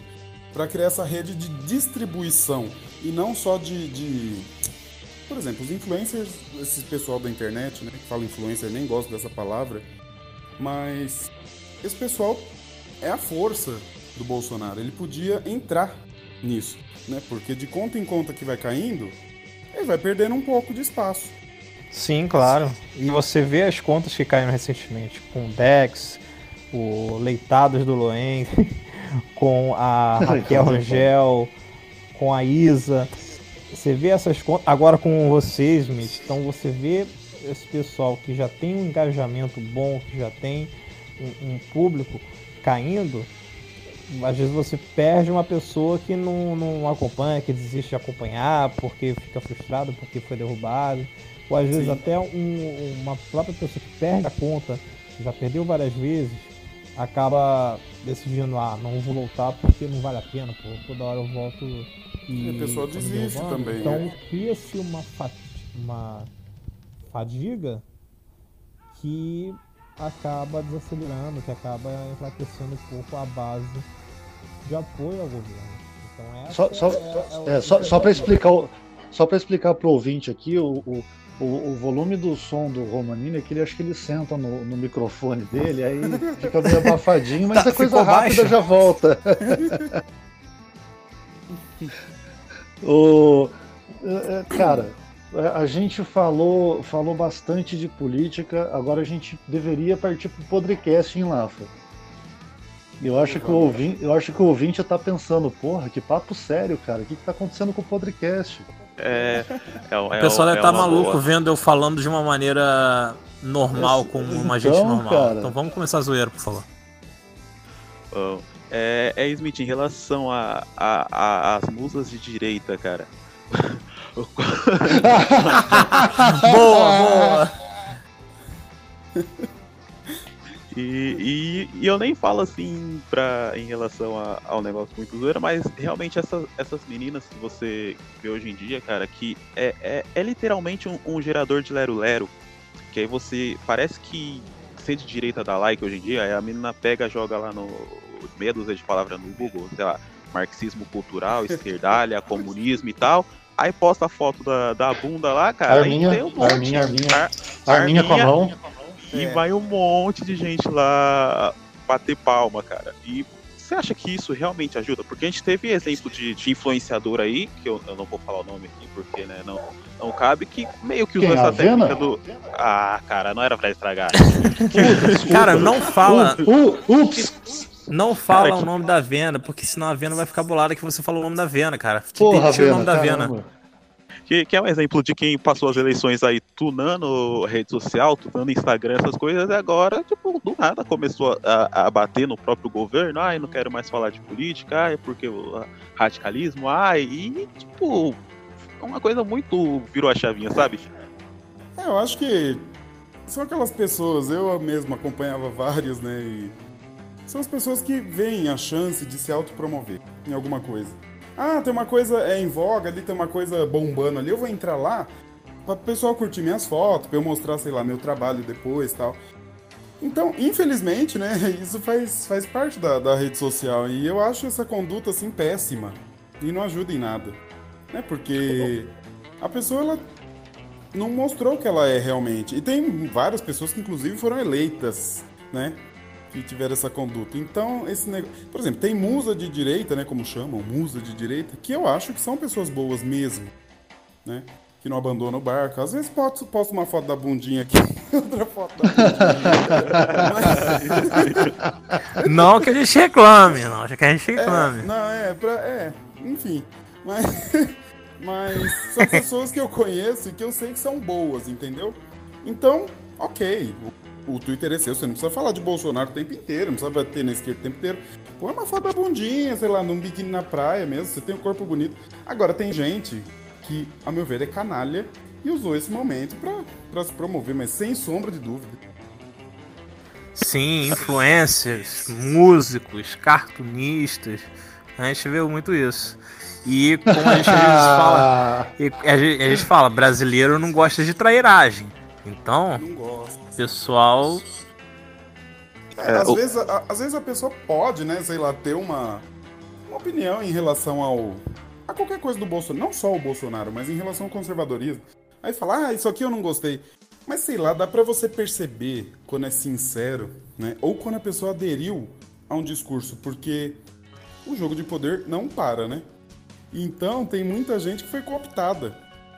para criar essa rede de distribuição e não só de, de- Por exemplo, os influencers, esse pessoal da internet, né, que fala influencer, nem gosto dessa palavra, mas esse pessoal é a força do Bolsonaro. Ele podia entrar nisso, né? Porque de conta em conta que vai caindo, ele vai perdendo um pouco de espaço. Sim, claro. E você vê as contas que caíram recentemente com o Dex, o Leitados do Loen, com a Raquel Rangel, com a Isa. Você vê essas contas. Agora com vocês, Smith. Então você vê esse pessoal que já tem um engajamento bom, que já tem um, um público caindo. Às vezes você perde uma pessoa que não, não acompanha, que desiste de acompanhar, porque fica frustrado, porque foi derrubado. Ou às vezes Sim. até um- uma própria pessoa que perde a conta, que já perdeu várias vezes, acaba decidindo, ah, não vou voltar porque não vale a pena, pô, toda hora eu volto e. E a pessoa desiste também, Então né? cria-se uma, fa- uma fadiga que acaba desacelerando, que acaba enfraquecendo um pouco a base de apoio ao governo. Então essa Só, só, é, é, só, só para explicar, o- só para explicar pro ouvinte aqui, o, o, o, o volume do som do Romanini é que ele acho que ele senta no, no microfone dele, aí fica meio abafadinho, mas Tá, é coisa rápida baixo? já volta. o, é, é, cara, é, a gente falou, falou bastante de política, agora a gente deveria partir pro podcast em Lafa. Eu acho, que o ouvinte, eu acho que o ouvinte tá pensando, porra, que papo sério, cara. O que, que tá acontecendo com o podcast? É, é, O pessoal deve é estar uma maluco boa. vendo eu falando de uma maneira normal, como uma então, gente normal. cara. Então vamos começar a zoeira, por favor. Oh, É, é Smith, em relação a, a, a- às musas de direita, cara. boa, boa. E, e, e eu nem falo assim pra, em relação a- ao negócio muito zoeira, mas realmente essas, essas meninas que você vê hoje em dia, cara, que é, é, é literalmente um, um gerador de lero-lero. Que aí você. Parece que ser de direita dá like hoje em dia, aí a menina pega, joga lá no. meia dúzia de palavras no Google, sei lá, marxismo cultural, esquerdalha, comunismo e tal. Aí posta a foto da, da bunda lá, cara. Arminha, um arminha, arminha. Ar- Arminha com a mão. E É. vai um monte de gente lá bater palma, cara. E você acha que isso realmente ajuda? Porque a gente teve exemplo de, de influenciador aí, que eu, eu não vou falar o nome aqui porque né, não, não cabe, que meio que usou Quem, essa a Vena? técnica do. Ah, cara, não era pra estragar. Cara, não fala, Uh, ups! não fala Cara, o que- nome da Vena, porque senão a Vena vai ficar bolada que você falou o nome da Vena, cara. Tira Porra, o nome Vena, da Vena. Que, que é um exemplo de quem passou as eleições aí tunando rede social, tunando Instagram, essas coisas, e agora, tipo, do nada começou a, a bater no próprio governo, ai, não quero mais falar de política, ai, porque o radicalismo, ai, e, tipo, é uma coisa muito virou a chavinha, sabe? É, eu acho que são aquelas pessoas, eu mesmo acompanhava vários, né? E são as pessoas que veem a chance de se autopromover em alguma coisa. Ah, tem uma coisa é em voga ali, tem uma coisa bombando ali, eu vou entrar lá para o pessoal curtir minhas fotos, para eu mostrar, sei lá, meu trabalho depois tal. Então, infelizmente, né, isso faz, faz parte da, da rede social e eu acho essa conduta assim péssima e não ajuda em nada, né? Porque a pessoa ela não mostrou o que ela é realmente. E tem várias pessoas que inclusive foram eleitas, né? Que tiveram essa conduta. Então, esse negócio. Por exemplo, tem musa de direita, né? Como chamam, musa de direita, que eu acho que são pessoas boas mesmo, né? Que não abandonam o barco. Às vezes posto, posto uma foto da bundinha aqui, outra foto da bundinha. Não que a gente reclame, não que a gente É, reclame. não, é, pra, é, enfim. Mas, mas são pessoas que eu conheço e que eu sei que são boas, entendeu? Então, ok. O, Twitter é seu, você não precisa falar de Bolsonaro o tempo inteiro, não precisa bater na esquerda o tempo inteiro. Põe uma foto da bundinha, sei lá, num biquíni na praia mesmo, você tem um corpo bonito. Agora, tem gente que, a meu ver, é canalha e usou esse momento pra, pra se promover, mas sem sombra de dúvida. Sim, influencers, músicos, cartunistas. A gente vê muito isso. E como a gente às vezes fala, e a gente, a gente fala, brasileiro não gosta de trairagem. Então, pessoal, É, às, o- vezes, a, às vezes a pessoa pode, né, sei lá, ter uma, uma opinião em relação ao. a qualquer coisa do Bolsonaro. Não só o Bolsonaro, mas em relação ao conservadorismo. Aí fala, ah, isso aqui eu não gostei. Mas sei lá, dá pra você perceber quando é sincero, né? Ou quando a pessoa aderiu a um discurso, porque o jogo de poder não para, né? Então tem muita gente que foi cooptada.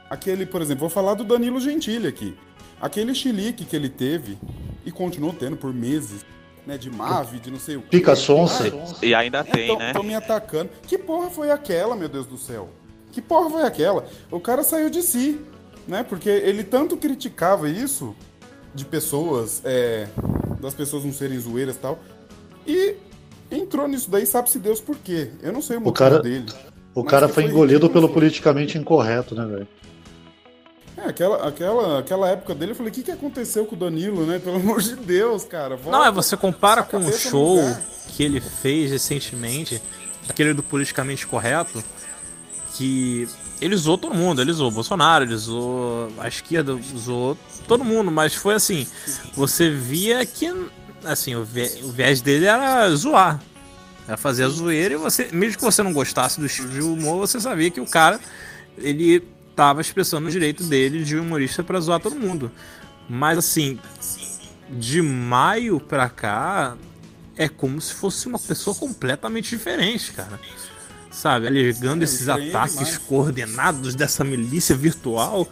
Aquele, por exemplo, vou falar do Danilo Gentili aqui. Aquele chilique que ele teve e continuou tendo por meses, né? De Mave, de não sei o quê. Pica sonsa. E ainda É, tem, né? tão me atacando. Que porra foi aquela, meu Deus do céu? Que porra foi aquela? O cara saiu de si, né? Porque ele tanto criticava isso de pessoas, é, das pessoas não serem zoeiras e tal, e entrou nisso daí, sabe-se Deus por quê. Eu não sei o motivo cara- dele. O Mas cara que foi foi engolido pelo politicamente incorreto, né, velho? É, aquela, aquela, aquela época dele, eu falei, o que, que aconteceu com o Danilo, né? Pelo amor de Deus, cara. Volta Não, é você compara com o show que ele fez recentemente, aquele do politicamente correto, que ele zoou todo mundo, ele zoou o Bolsonaro, ele zoou a esquerda, zoou todo mundo, mas foi assim, você via que assim, o, vi- o viés dele era zoar. Era fazer a zoeira e você, mesmo que você não gostasse do estilo de humor, você sabia que o cara ele tava expressando o direito dele de humorista pra zoar todo mundo. Mas assim, de maio pra cá, é como se fosse uma pessoa completamente diferente, cara. Sabe, alegando esses ataques coordenados dessa milícia virtual.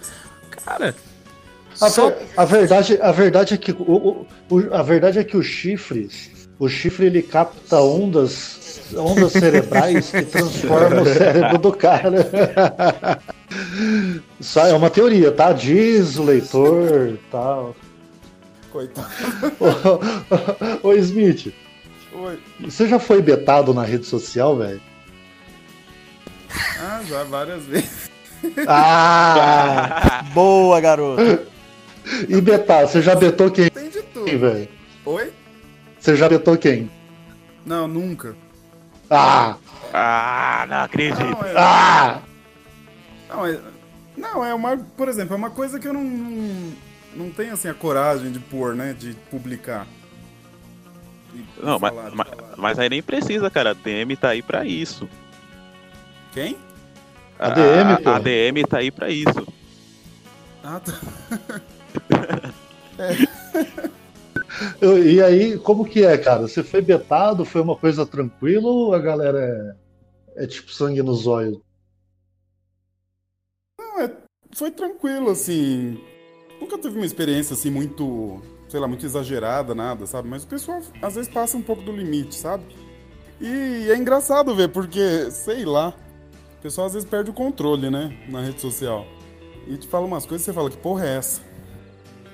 Cara, A, só a verdade, a verdade é que o, o- o- a verdade é que o chifre, o chifre ele capta ondas, ondas cerebrais que transformam o cérebro do cara. Isso é uma teoria, tá? Diz o leitor, tal. Coitado. Ô, ô, Smith, Oi. você já foi betado na rede social, velho? Ah, já várias vezes. Ah! Boa, garoto. E betar, você já betou quem, Tem de tudo. velho? Oi? Você já betou quem? Não, nunca. Ah! Ah, não acredito. Não, é, Ah! Não, é, não, é uma, por exemplo, é uma coisa que eu não, não, não tenho assim a coragem de pôr, né, de publicar. E Não, mas, falar, de mas, falar. mas aí nem precisa, cara. A DM tá aí pra isso. Quem? A DM, pô. A DM tá aí pra isso. Ah, tá. Eu- E aí, como que é, cara? Você foi betado? Foi uma coisa tranquila ou a galera é, é tipo sangue no zóio? Foi tranquilo, assim. Nunca teve uma experiência assim muito, sei lá, muito exagerada, nada, sabe? Mas o pessoal às vezes passa um pouco do limite, sabe? E é engraçado ver, porque, sei lá, o pessoal às vezes perde o controle, né? Na rede social. E te fala umas coisas e você fala, que porra é essa?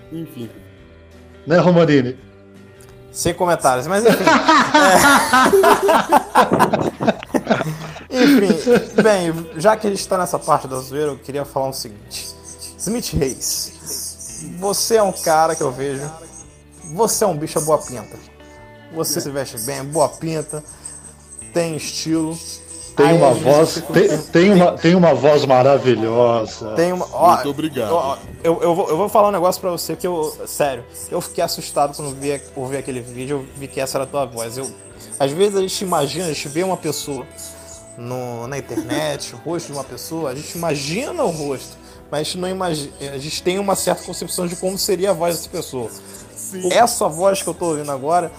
Enfim. Né, Romanini? Sem comentários, mas enfim. É... enfim, bem, já que a gente tá nessa parte da zoeira, eu queria falar o seguinte: Smith Reis, você é um cara que eu vejo. Você é um bicho boa pinta. Você se veste bem, boa pinta, tem estilo. Tem Aí, uma voz, fico- tem, tem uma, tem uma voz maravilhosa. Tem uma. Ó, Muito obrigado. ó, Eu, eu, vou, eu vou falar um negócio pra você que eu. Sério, eu fiquei assustado quando vi, ouvi aquele vídeo, eu vi que essa era a tua voz. Eu, às vezes a gente imagina, a gente vê uma pessoa no, na internet, o rosto de uma pessoa, a gente imagina o rosto, mas a gente não imagina. A gente tem uma certa concepção de como seria a voz dessa pessoa. Essa voz que eu tô ouvindo agora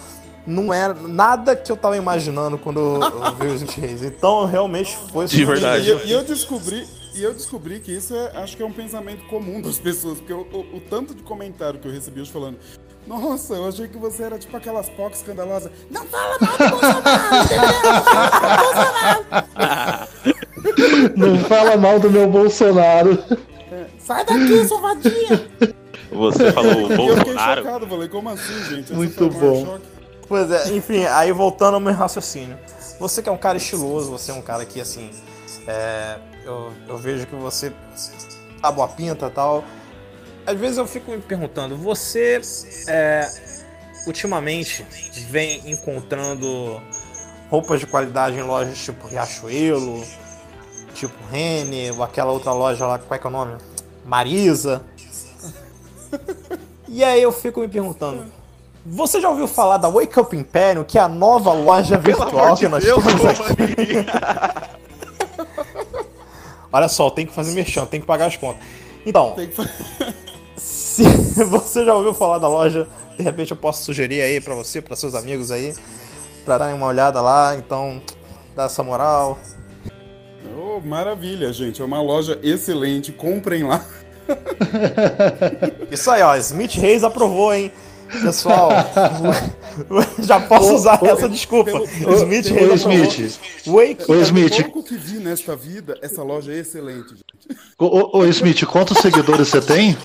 não era nada que eu tava imaginando quando eu, eu vi os Reis. Então realmente foi De verdade. E eu, e eu descobri, e eu descobri que isso é, acho que é um pensamento comum das pessoas, porque o, o- o tanto de comentário que eu recebi hoje falando, nossa, eu achei que você era tipo aquelas POC escandalosas. Não fala mal do Bolsonaro, entendeu? Não fala mal do meu Bolsonaro. Sai daqui, sua vadia! Você falou E eu fiquei Bolsonaro. chocado, falei, como assim, gente? Esse Muito bom. choque. Pois é, enfim, aí voltando ao meu raciocínio. Você que é um cara estiloso, você é um cara que, assim, é, eu, eu vejo que você tá boa pinta e tal. Às vezes eu fico me perguntando, você é, ultimamente vem encontrando roupas de qualidade em lojas tipo Riachuelo, tipo Rene, ou aquela outra loja lá, qual é que é o nome? Marisa. E aí eu fico me perguntando, você já ouviu falar da Wake Up Imperium, que é a nova loja virtual que nós temos aqui? Olha só, tem que fazer merchan, tem que pagar as contas. Então, se você já ouviu falar da loja, de repente eu posso sugerir aí pra você, pra seus amigos aí, pra darem uma olhada lá, então dá essa moral. Oh, maravilha, gente. É uma loja excelente. Comprem lá. Isso aí, ó, Smith Reis aprovou, hein? Pessoal, já posso usar ô, essa desculpa. pelo- Smith Reis aprovou. Smith, Wake Pelo Smith, pouco que vi nesta vida, essa loja é excelente, gente. ô, ô, Smith, quantos seguidores você tem?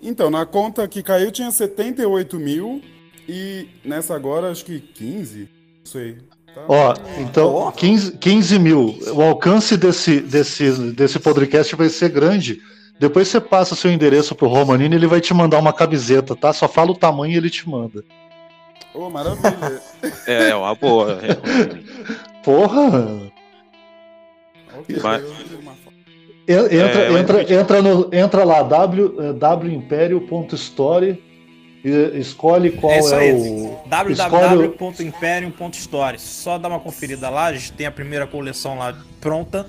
Então, na conta que caiu tinha 78 mil e nessa agora acho que 15. Não sei. Tá? Ó, então, 15, 15 mil. O alcance desse, desse, desse podcast vai ser grande. Depois você passa seu endereço pro Romanini, ele vai te mandar uma camiseta, tá? Só fala o tamanho e ele te manda. Ô, maravilha. É, é uma boa. é. Porra! Ok, Mas- Entra, É, entra, entra, no, entra lá, w, eh, wimpério.story e escolhe qual É é, o. www.imperium.story. Só dá uma conferida lá, a gente tem a primeira coleção lá pronta.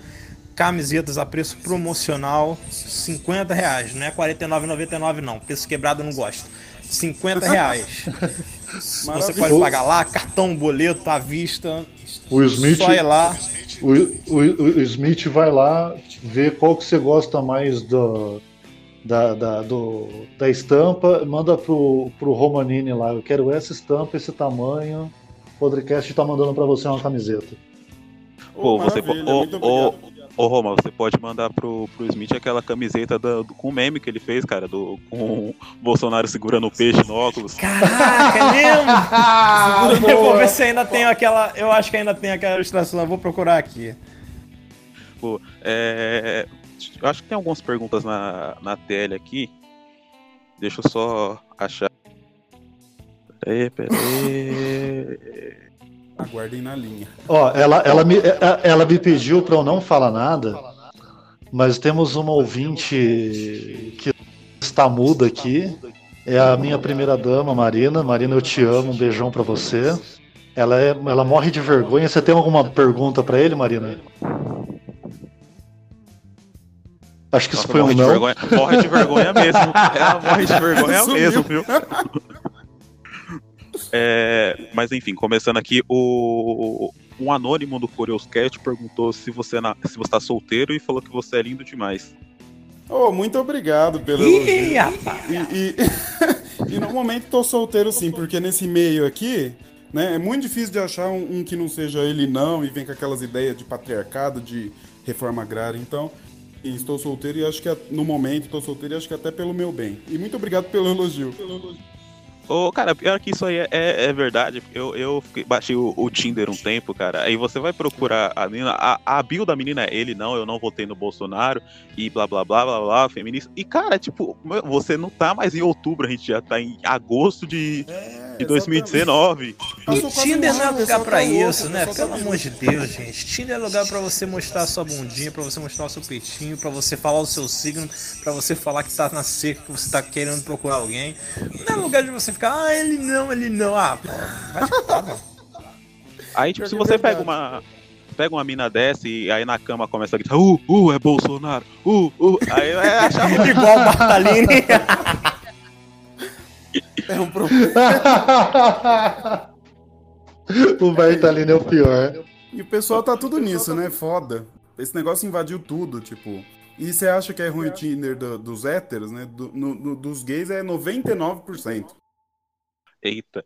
Camisetas a preço promocional, 50 reais. Não é R$ 49,99 não. Preço quebrado eu não gosto. 50 reais. Você pode pagar lá, cartão, boleto, à vista. O Smith, Só ir lá. o, o- o Smith vai lá ver qual que você gosta mais do, da, da, do, da estampa, manda pro, pro Romanini lá. Eu quero essa estampa, esse tamanho. O podcast tá mandando pra você uma camiseta. Ô, Pô, você po- maravilha, ô, Roma, você pode mandar pro, pro Smith aquela camiseta da- do, com o meme que ele fez, cara, do, com o Bolsonaro segurando o peixe no óculos. Caraca, é mesmo? Ah, eu vou ver se ainda tem aquela. Eu acho que ainda tem aquela ilustração, eu vou procurar aqui. Pô, é, eu acho que tem algumas perguntas na, na tela aqui. Deixa eu só achar. Peraí, peraí. Aguardem na linha. Ó, ela, ela, me, ela- ela me pediu pra eu não falar nada, mas temos uma ouvinte que está muda aqui. É a minha primeira dama, Marina. Marina, eu te amo. Um beijão pra você. Ela, é, ela morre de vergonha. Você tem alguma pergunta pra ele, Marina? Acho que isso Nossa, foi um não. vergonha, morre de vergonha mesmo. Ela morre de vergonha Sumiu. mesmo, viu? É, mas enfim, começando aqui, o um anônimo do Curioscat perguntou se você na, se você tá solteiro e falou que você é lindo demais. Oh, muito obrigado pelo Ih. E, e, e no momento tô solteiro sim, porque nesse meio aqui, né, é muito difícil de achar um, um que não seja ele não e vem com aquelas ideias de patriarcado, de reforma agrária. Então, e estou solteiro e acho que no momento estou solteiro e acho que até pelo meu bem. E muito obrigado pelo elogio. Ô, cara, pior que isso aí é, é- é verdade. Eu, eu fiquei- baixei o, o Tinder um tempo, cara. Aí você vai procurar a menina. A, a bio da menina é ele não, eu não votei no Bolsonaro e blá blá blá blá blá, feminista. E, cara, tipo, você não tá mais em outubro, a gente já tá em agosto de, É, de 2019. E Tinder não é lugar pra tá isso, né? pessoal Pelo tá amor de Deus, gente. Tinder é lugar pra você mostrar a sua bundinha, pra você mostrar o seu peitinho, pra você falar o seu signo, pra você falar que tá na seca, que você tá querendo procurar alguém. Não é lugar de você ficar, ah, ele não, ele não. Ah, pô, vai. Aí, tipo, se você pega uma. Pega uma mina dessa e aí na cama começa a gritar, uh, uh, é Bolsonaro, uh, uh. Aí é achar Igual o Bartalini. É um problema. o Bertalino é o pior. E o pessoal tá tudo nisso, né? Foda. Esse negócio invadiu tudo, tipo. E você acha que é ruim o Tinder do- dos héteros, né? Do- no- no- dos gays é 99%. Eita.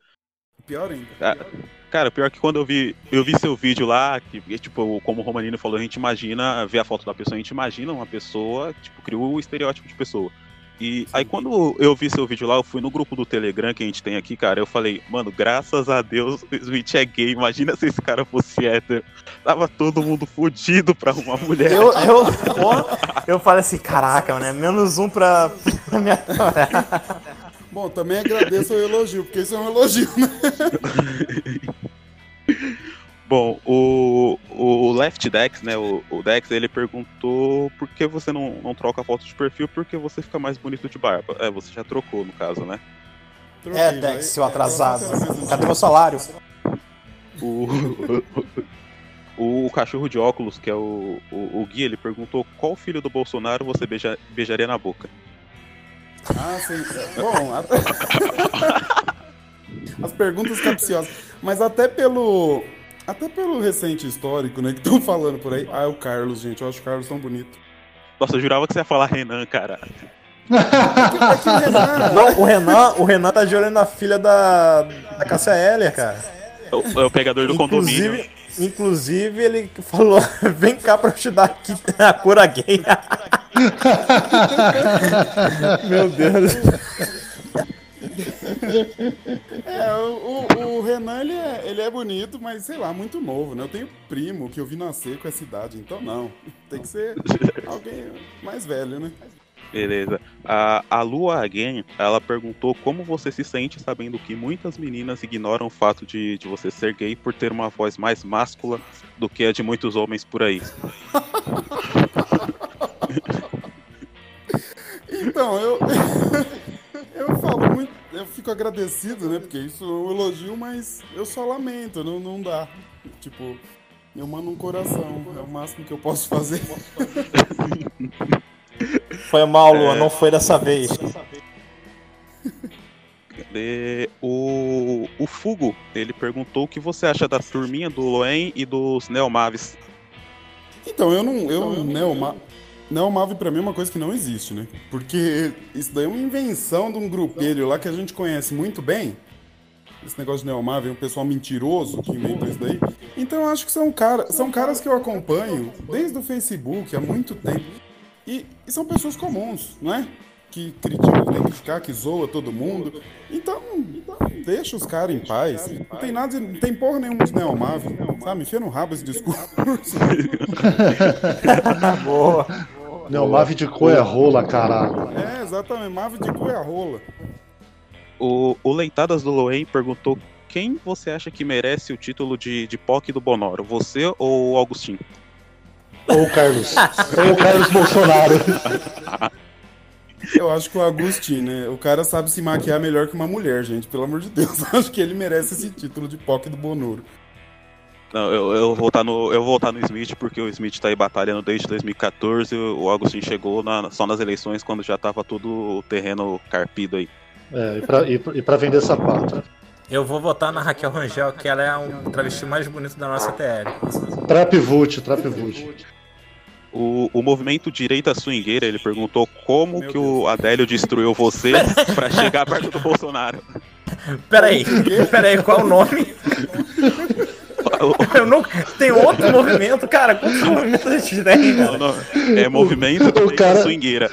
Pior ainda. Cara, cara, pior que quando eu vi, eu vi seu vídeo lá, que tipo, como o Romanino falou, a gente imagina, vê a foto da pessoa, a gente imagina uma pessoa, tipo, criou o estereótipo de pessoa. E aí quando eu vi seu vídeo lá, eu fui no grupo do Telegram que a gente tem aqui, cara, eu falei, mano, graças a Deus o Switch é gay, imagina se esse cara fosse hétero. Tava todo mundo fudido pra uma mulher. Eu, eu, pô, eu falei assim, caraca, né? Menos um pra, pra minha. Bom, também agradeço o elogio, porque isso é um elogio, né? Bom, o, o Left Dex, né? O, o Dex, ele perguntou por que você não, não troca a foto de perfil porque você fica mais bonito de barba. É, você já trocou, no caso, né? Troquei, É, vai. Dex, seu atrasado. Você era Cadê meu salário? O, o, cachorro de óculos, que é o, o, o Gui, ele perguntou qual filho do Bolsonaro você beija- beijaria na boca. Ah, sim. É, Bom, até... as perguntas capciosas. Mas até pelo. Até pelo recente histórico, né? Que estão falando por aí. Ah, é o Carlos, gente. Eu acho o Carlos tão bonito. Nossa, eu jurava que você ia falar Renan, cara. É Renan- Não, o Renan, o Renan tá de olho na filha da, da Cássia Heller, cara. É o, é o pegador do condomínio. Inclusive, inclusive, ele falou: vem cá pra eu te dar aqui a cura gay. Meu Deus. É, o, o- o Renan, ele é, ele é bonito, mas sei lá, muito novo, né? Eu tenho primo que eu vi nascer com essa idade, então não. Tem que ser alguém mais velho, né? Beleza. A, a Lua Again, ela perguntou como você se sente sabendo que muitas meninas ignoram o fato de, de você ser gay por ter uma voz mais máscula do que a de muitos homens por aí. Então, eu. eu falo muito. Eu fico agradecido, né? Porque isso é um elogio, mas eu só lamento, não, não dá. Tipo, eu mando um coração, é o máximo que eu posso fazer. Foi mal, Lua, não foi dessa vez. O, o Fugo, ele perguntou o que você acha da turminha do Loen e dos Neomaves. Então, eu não. Eu, Neoma, Neomave pra mim é uma coisa que não existe, né? Porque isso daí é uma invenção de um grupelho lá que a gente conhece muito bem. Esse negócio de Neomave é um pessoal mentiroso que inventou isso daí. Então eu acho que são, cara, são caras que eu acompanho desde o Facebook há muito tempo. E, e são pessoas comuns, não é? Que criticam, que tem que criticar, que zoa todo mundo. Então, deixa os caras em paz. Não tem nada, não tem porra nenhuma de Neomave, sabe? Enfia no rabo esse discurso. Boa. Neomave de cu é rola, caralho. É, exatamente. Mave de cu é rola. O, o Leitadas do Loen perguntou quem você acha que merece o título de, de POC do Bonoro, você ou o Augustinho? Ou o Carlos. ou o Carlos Bolsonaro. Eu acho que o Agostinho, né? O cara sabe se maquiar melhor que uma mulher, gente. Pelo amor de Deus. Eu acho que ele merece esse título de POC do Bonoro. Não, eu, eu, vou votar no, eu vou votar no Smith porque o Smith tá aí batalhando desde 2014. O Agostinho chegou na- só nas eleições quando já tava tudo o terreno carpido aí. É, e pra, pra vender sapato. Eu vou votar na Raquel Rangel, que ela é um travesti mais bonito da nossa TL. Trapvult, Trapvult. O, o movimento Direita Swingueira, ele perguntou como Meu que o Adélio destruiu você pra chegar perto do Bolsonaro. Peraí, peraí, qual o nome? Eu não. Tem outro movimento, cara. Quantos movimentos a gente tem, Não, cara? não, é movimento o cara- Swingueira.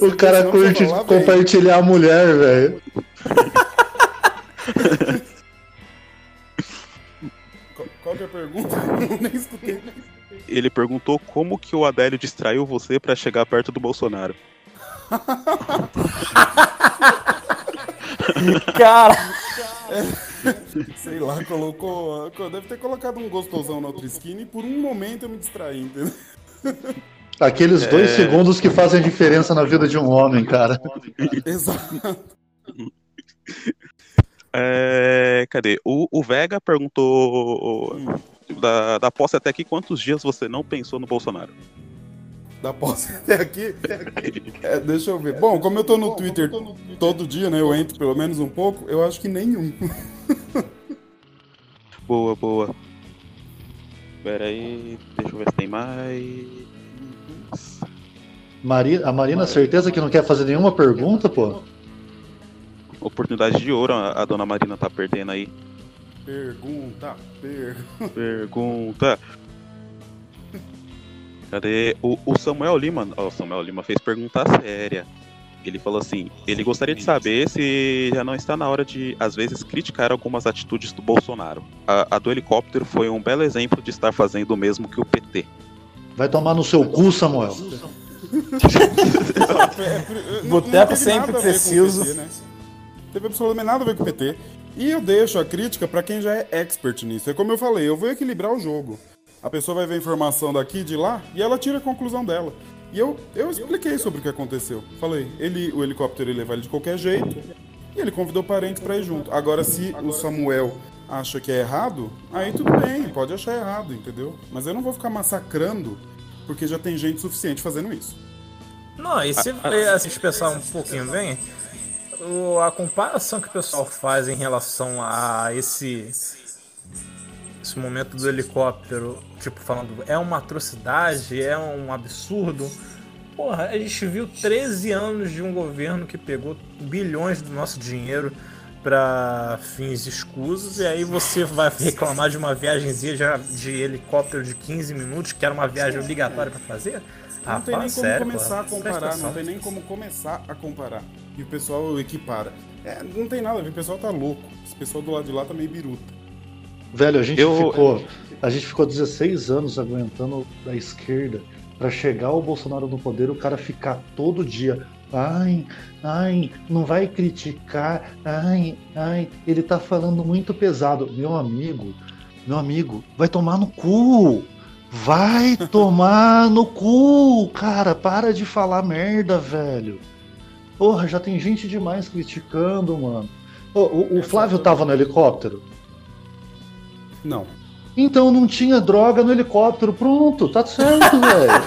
O cara curte velho. compartilhar a mulher, velho. Qual, que é a pergunta? Nem escutei. Ele perguntou como que o Adélio distraiu você pra chegar perto do Bolsonaro. Cara, Sei lá, colocou. Deve ter colocado um gostosão na outra esquina e por um momento eu me distraí, entendeu? Aqueles dois segundos que fazem diferença na vida de um homem, cara. Exato. É, cadê? O, o Vega perguntou da, da posse até aqui quantos dias você não pensou no Bolsonaro? Da posse até aqui. É, deixa eu ver. Bom, como eu tô no Twitter todo dia, né? Eu entro pelo menos um pouco, eu acho que nenhum. Boa, boa. Pera aí, deixa eu ver se tem mais. Mari, a Marina, certeza que não quer fazer nenhuma pergunta, pô? Oportunidade de ouro a, a dona Marina tá perdendo aí. Pergunta, pergunta. Pergunta. Cadê? O, o Samuel Lima. ó, o Samuel Lima fez pergunta séria. Ele falou assim: ele gostaria de saber se já não está na hora de, às vezes, criticar algumas atitudes do Bolsonaro. A, a do helicóptero foi um belo exemplo de estar fazendo o mesmo que o PT. Vai tomar no seu cu, Samuel. Boteco sempre nada a ver com o preciso. PT, né? Teve absolutamente nada a ver com o PT. E eu deixo a crítica pra quem já é expert nisso. É como eu falei, eu vou equilibrar o jogo. A pessoa vai ver a informação daqui de lá e ela tira a conclusão dela. E eu, eu expliquei sobre o que aconteceu. Falei, ele, o helicóptero ia levar ele de qualquer jeito e ele convidou parentes pra ir junto. Agora, se o Samuel acha que é errado, aí tudo bem, pode achar errado, entendeu? Mas eu não vou ficar massacrando porque já tem gente suficiente fazendo isso. Não, e se assim, pensar um pouquinho bem, o- a comparação que o pessoal faz em relação a esse esse momento do helicóptero, tipo, falando, é uma atrocidade, é um absurdo. Porra, a gente viu 13 anos de um governo que pegou bilhões do nosso dinheiro para fins escusos, e aí você vai reclamar de uma viagemzinha de, de helicóptero de 15 minutos, que era uma viagem obrigatória para fazer? Não tem nem Rapaz, como sério, começar a comparar, não tem nem como começar a comparar. E o pessoal equipara. É, não tem nada a ver, o pessoal tá louco. Esse pessoal do lado de lá tá meio biruta. Velho, a gente Eu- ficou. A gente ficou 16 anos aguentando da esquerda pra chegar o Bolsonaro no poder, o cara ficar todo dia. Ai, ai, não vai criticar. Ai, ai, ele tá falando muito pesado. Meu amigo, meu amigo, vai tomar no cu. Vai tomar no cu, cara. Para de falar merda, velho. Porra, já tem gente demais criticando, mano. Ô, o, o Flávio tava no helicóptero? Não. Então não tinha droga no helicóptero. Pronto, tá certo, velho.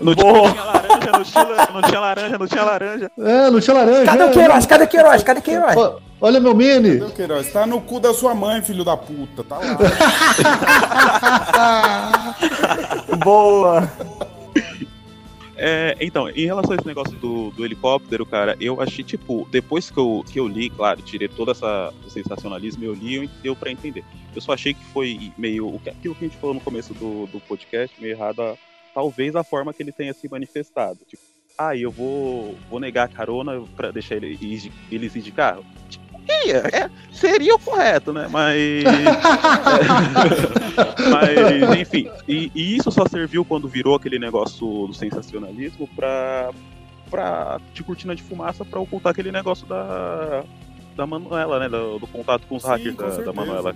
Não tinha laranja, não tinha, não tinha laranja, não tinha laranja. É, não tinha laranja. Cadê é, o Queiroz? Cadê o Queiroz? Cadê o Queiroz? Ó, Olha meu mini. Meu Queiroz, tá no cu da sua mãe, filho da puta. Tá lá. Boa! É, então, em relação a esse negócio do, do helicóptero, cara, eu achei, tipo, depois que eu, que eu li, claro, tirei todo essa, o sensacionalismo, eu li e deu pra entender. Eu só achei que foi meio. Aquilo que a gente falou no começo do, do podcast, meio errado, a- talvez a forma que ele tenha se manifestado. Tipo, ah, eu vou, vou negar a carona pra deixar ele, eles ir de carro. Tipo, é, é, seria o correto, né? Mas. Mas, enfim. E, e isso só serviu quando virou aquele negócio do sensacionalismo pra, pra de cortina de fumaça pra ocultar aquele negócio da, da Manuela, né? Do, do contato com os Sim, hackers com da, da. Manuela.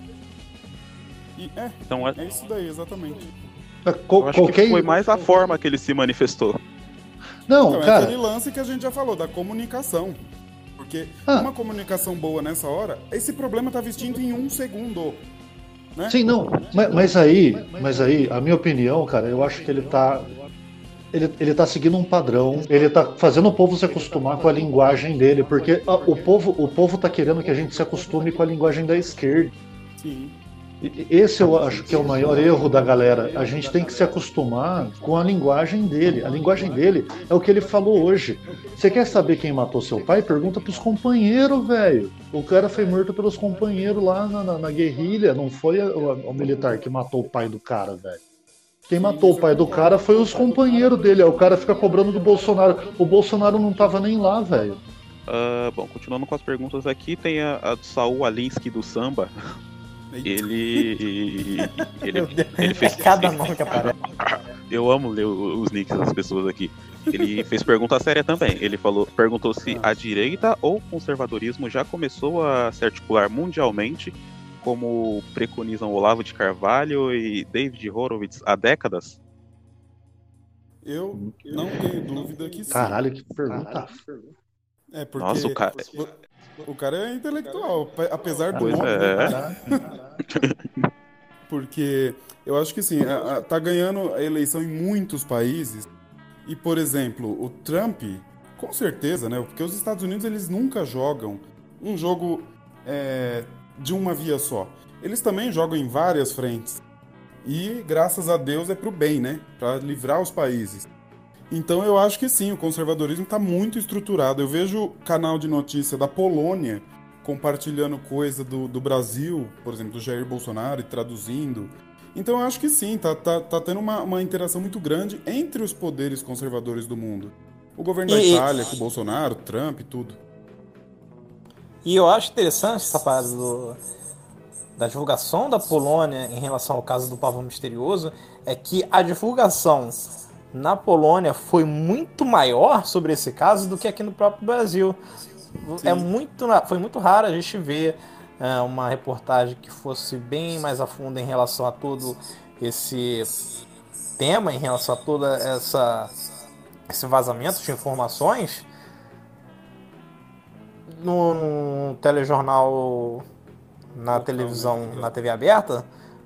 E, é, Então é- é isso daí, exatamente. Co- eu acho qualquer- que foi mais a forma que ele se manifestou. Não, Então, é cara, aquele lance que a gente já falou, da comunicação. Porque Ah. uma comunicação boa nessa hora, esse problema tá vestindo em um segundo. Né? Sim, não, mas, mas aí, mas aí, a minha opinião, cara, eu acho que ele tá. Ele, ele tá seguindo um padrão, ele tá fazendo o povo se acostumar com a linguagem dele, porque ah, o povo, o povo tá querendo que a gente se acostume com a linguagem da esquerda. Sim. Esse eu acho que é o maior erro da galera. A gente tem que se acostumar com a linguagem dele. A linguagem dele é o que ele falou hoje. Você quer saber quem matou seu pai? Pergunta pros companheiros, velho. O cara foi morto pelos companheiros lá na, na- na guerrilha. Não foi o, o militar que matou o pai do cara, velho. Quem matou o pai do cara foi os companheiros dele. O cara fica cobrando do Bolsonaro. O Bolsonaro não tava nem lá, velho. Ah, bom, continuando com as perguntas aqui, tem a, a do Saul Alinsky do Samba. Ele. Ele, ele fez. é cada nome que aparece. Eu amo ler os nicks das pessoas aqui. Ele fez pergunta séria também. Ele falou, perguntou se a direita ou o conservadorismo já começou a se articular mundialmente, como preconizam Olavo de Carvalho e David Horowitz há décadas. Eu não tenho dúvida que sim. Caralho, que pergunta. É porque Nossa, o cara. O cara é intelectual, pe- apesar do Pois nome. é. né? Porque eu acho que sim, a- a- tá ganhando a eleição em muitos países. E, por exemplo, o Trump, com certeza, né? Porque os Estados Unidos eles nunca jogam um jogo é, de uma via só. Eles também jogam em várias frentes. E graças a Deus é pro bem, né? Pra livrar os países. Então eu acho que sim, o conservadorismo está muito estruturado. Eu vejo canal de notícia da Polônia compartilhando coisa do, do Brasil, por exemplo, do Jair Bolsonaro e traduzindo. Então eu acho que sim, tá, tá, tá tendo uma, uma interação muito grande entre os poderes conservadores do mundo. O governo da E- Itália, com o Bolsonaro, Trump e tudo. E eu acho interessante essa parada do- da divulgação da Polônia em relação ao caso do pavão misterioso, é que a divulgação na Polônia foi muito maior sobre esse caso do que aqui no próprio Brasil. É muito, foi muito raro a gente ver é, uma reportagem que fosse bem mais a fundo em relação a todo esse tema, em relação a toda essa esse vazamento de informações. No, no telejornal na televisão, na TV aberta,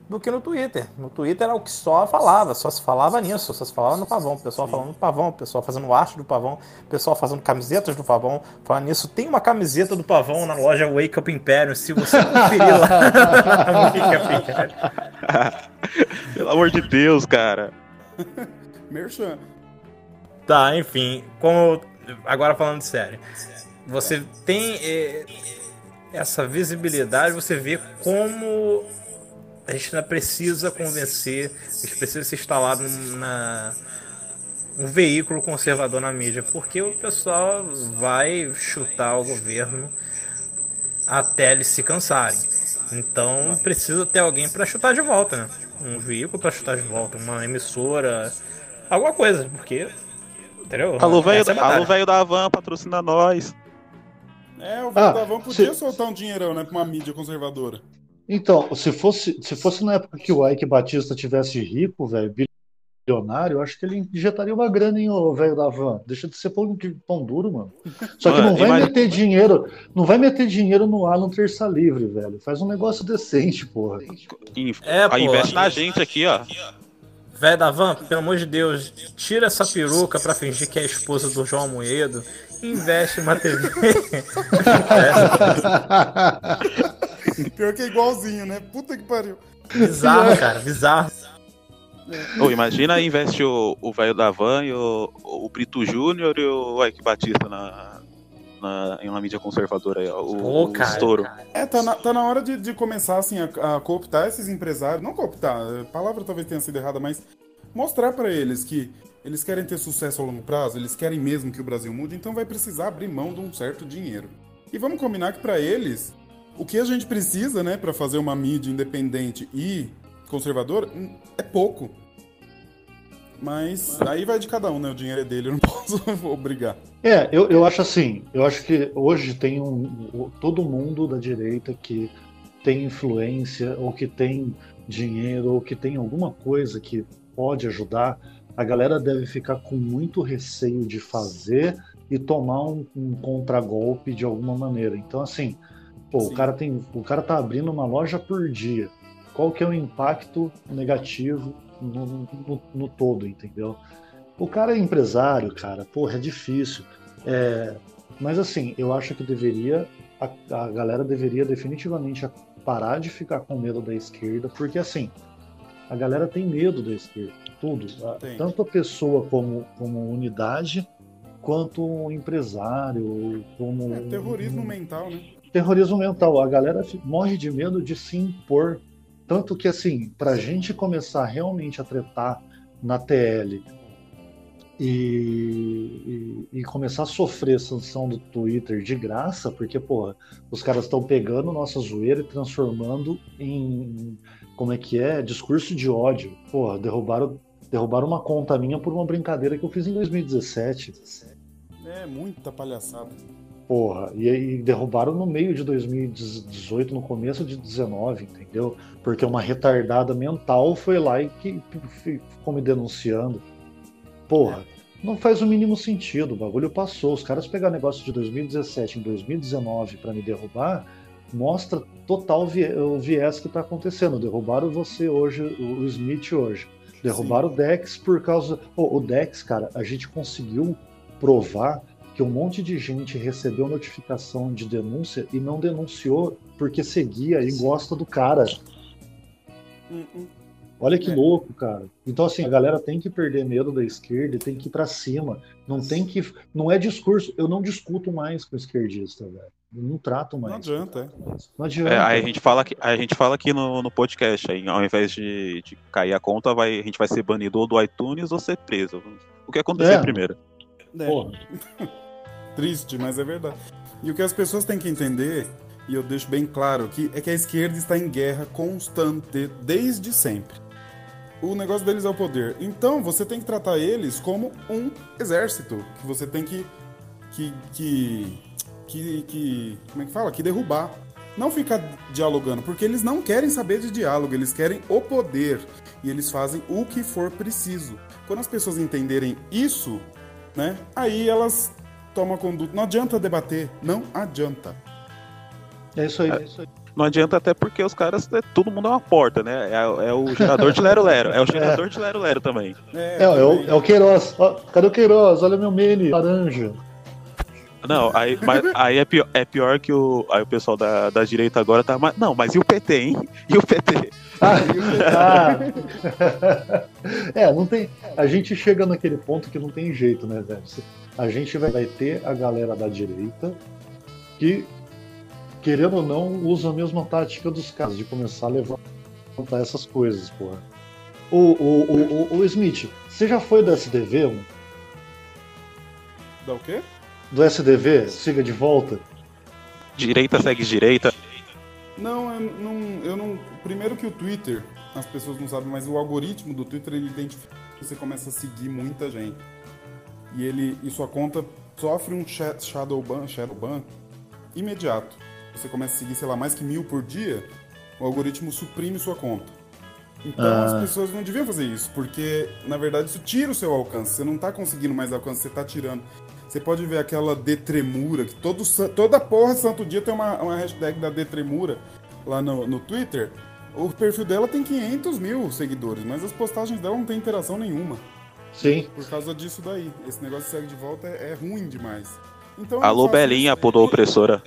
do que no Twitter. No Twitter era o que só falava, só se falava nisso, só se falava no pavão. O pessoal falando do pavão, o pessoal fazendo arte do pavão, o pessoal fazendo camisetas do pavão. Falando nisso, tem uma camiseta do pavão na loja Wake Up Imperium, se você conferir lá. Wake Up Imperium. Pelo amor de Deus, cara. Merchan. Tá, enfim, como agora falando sério, você tem eh, essa visibilidade, você vê como a gente ainda precisa convencer, a gente precisa se instalar num- na um veículo conservador na mídia, porque o pessoal vai chutar o governo até eles se cansarem. Então precisa ter alguém para chutar de volta, né? Um veículo para chutar de volta, uma emissora, alguma coisa, porque entendeu? Alô, velho é velho da Havan, patrocina nós. É, o Ah, Vandavão podia se- soltar um dinheirão, né, pra uma mídia conservadora. Então, se fosse, se fosse na época que o Ike Batista tivesse rico, velho, bilionário, eu acho que ele injetaria uma grana em o velho da van. Deixa de ser pão, de pão duro, mano. Só que Mano, não vai imagina- meter dinheiro, não vai meter dinheiro no Alan Terça Livre, velho. Faz um negócio decente, porra. É, Aí pô. investe na gente aqui, ó. Velho da van, pelo amor de Deus, tira essa peruca pra fingir que é a esposa do João Moedo. Investe numa TV. Pior que é igualzinho, né? Puta que pariu. bizarro, cara, bizarro. Ô, imagina investe o o velho da Van e o, o Brito Júnior e o Ike Batista na, na, em uma mídia conservadora aí, ó. O, Pô, o cara, estouro. cara. É, tá na, tá na hora de, de começar, assim, a, a cooptar esses empresários. Não cooptar, a palavra talvez tenha sido errada, mas mostrar pra eles que eles querem ter sucesso a longo prazo, eles querem mesmo que o Brasil mude, então vai precisar abrir mão de um certo dinheiro. E vamos combinar que pra eles, o que a gente precisa, né, pra fazer uma mídia independente e conservadora, hum, é pouco. Mas aí vai de cada um, né? O dinheiro é dele, eu não posso obrigar. É, eu, eu acho assim, eu acho que hoje tem um, todo mundo da direita que tem influência ou que tem dinheiro ou que tem alguma coisa que pode ajudar, a galera deve ficar com muito receio de fazer e tomar um, um contragolpe de alguma maneira. Então, assim, pô, o cara tem, o cara tá abrindo uma loja por dia. Qual que é o impacto negativo no, no, no todo, entendeu? O cara é empresário, cara, porra, é difícil. É, mas assim, eu acho que deveria, a, a galera deveria definitivamente parar de ficar com medo da esquerda, porque assim, a galera tem medo da esquerda, tudo. Tanto a pessoa como, como unidade, quanto o empresário, como. É terrorismo mental, né? Terrorismo mental. A galera morre de medo de se impor. Tanto que, assim, pra gente começar realmente a tretar na TL e, e- e começar a sofrer sanção do Twitter de graça, porque, porra, os caras estão pegando nossa zoeira e transformando em, como é que é, discurso de ódio. Porra, derrubaram, derrubaram uma conta minha por uma brincadeira que eu fiz em 2017. É muita palhaçada. Porra, e derrubaram no meio de 2018, no começo de 19, entendeu? Porque uma retardada mental foi lá e que ficou me denunciando. Porra, não faz o mínimo sentido, o bagulho passou. Os caras pegaram negócio de 2017 em 2019 pra me derrubar, mostra total o viés que tá acontecendo. Derrubaram você hoje, o Smith hoje. Derrubaram o Dex por causa. Pô, o Dex, cara, a gente conseguiu provar que um monte de gente recebeu notificação de denúncia e não denunciou porque seguia e gosta do cara. Hum, hum. Olha que É. louco, cara. Então, assim, a galera tem que perder medo da esquerda e tem que ir pra cima. Não tem que. Não é discurso. Eu não discuto mais com esquerdista, velho. Eu não trato Não mais. adianta, é. Não adianta. É, aí a gente fala aqui, a gente fala aqui no, no podcast, aí, ao invés de, de cair a conta, vai, a gente vai ser banido ou do iTunes ou ser preso. O que acontecer É. primeiro? É. Porra. Triste, mas é verdade. E o que as pessoas têm que entender, e eu deixo bem claro aqui, é que a esquerda está em guerra constante desde sempre. O negócio deles é o poder. Então você tem que tratar eles como um exército, que você tem que que que que, que como é que fala? Que derrubar. Não ficar dialogando, porque eles não querem saber de diálogo, eles querem o poder e eles fazem o que for preciso. Quando as pessoas entenderem isso, né? Aí elas tomam a conduta. Não adianta debater, não adianta. É isso aí. É isso aí. Não adianta até porque os caras, é- todo mundo é uma porta, né? É, é o gerador de Lero Lero. É o gerador de Lero Lero também. É, é, o, é o Queiroz. Ó, cadê o Queiroz? Olha meu mini, laranja. Não, aí, mas, aí é, pior, é pior que o, aí o pessoal da, da direita agora tá. mas- Não, mas e o PT, hein? E o PT? Ah, é, não tem. A gente chega naquele ponto que não tem jeito, né, velho? A gente vai, vai ter a galera da direita que, querendo ou não, usa a mesma tática dos caras de começar a levantar essas coisas, porra. O, o, o, o, o Smith, você já foi do SDV? um? Dá o quê? Do SDV? Siga de volta? Direita segue direita. Não, eu não, eu não. Primeiro que o Twitter, as pessoas não sabem, mas o algoritmo do Twitter ele identifica que você começa a seguir muita gente. E ele e sua conta sofre um sha- shadow ban, shadow ban imediato. Você começa a seguir, sei lá, mais que mil por dia, o algoritmo suprime sua conta. Então Ah. as pessoas não deviam fazer isso, porque na verdade isso tira o seu alcance. Você não tá conseguindo mais alcance, você tá tirando. Você pode ver aquela detremura, que todo, toda porra santo dia tem uma, uma hashtag da detremura lá no, no Twitter. O perfil dela tem 500 mil seguidores, mas as postagens dela não tem interação nenhuma. Sim. Por causa disso daí. Esse negócio de segue de volta é, é ruim demais. Então, Alô, Belinha, da opressora.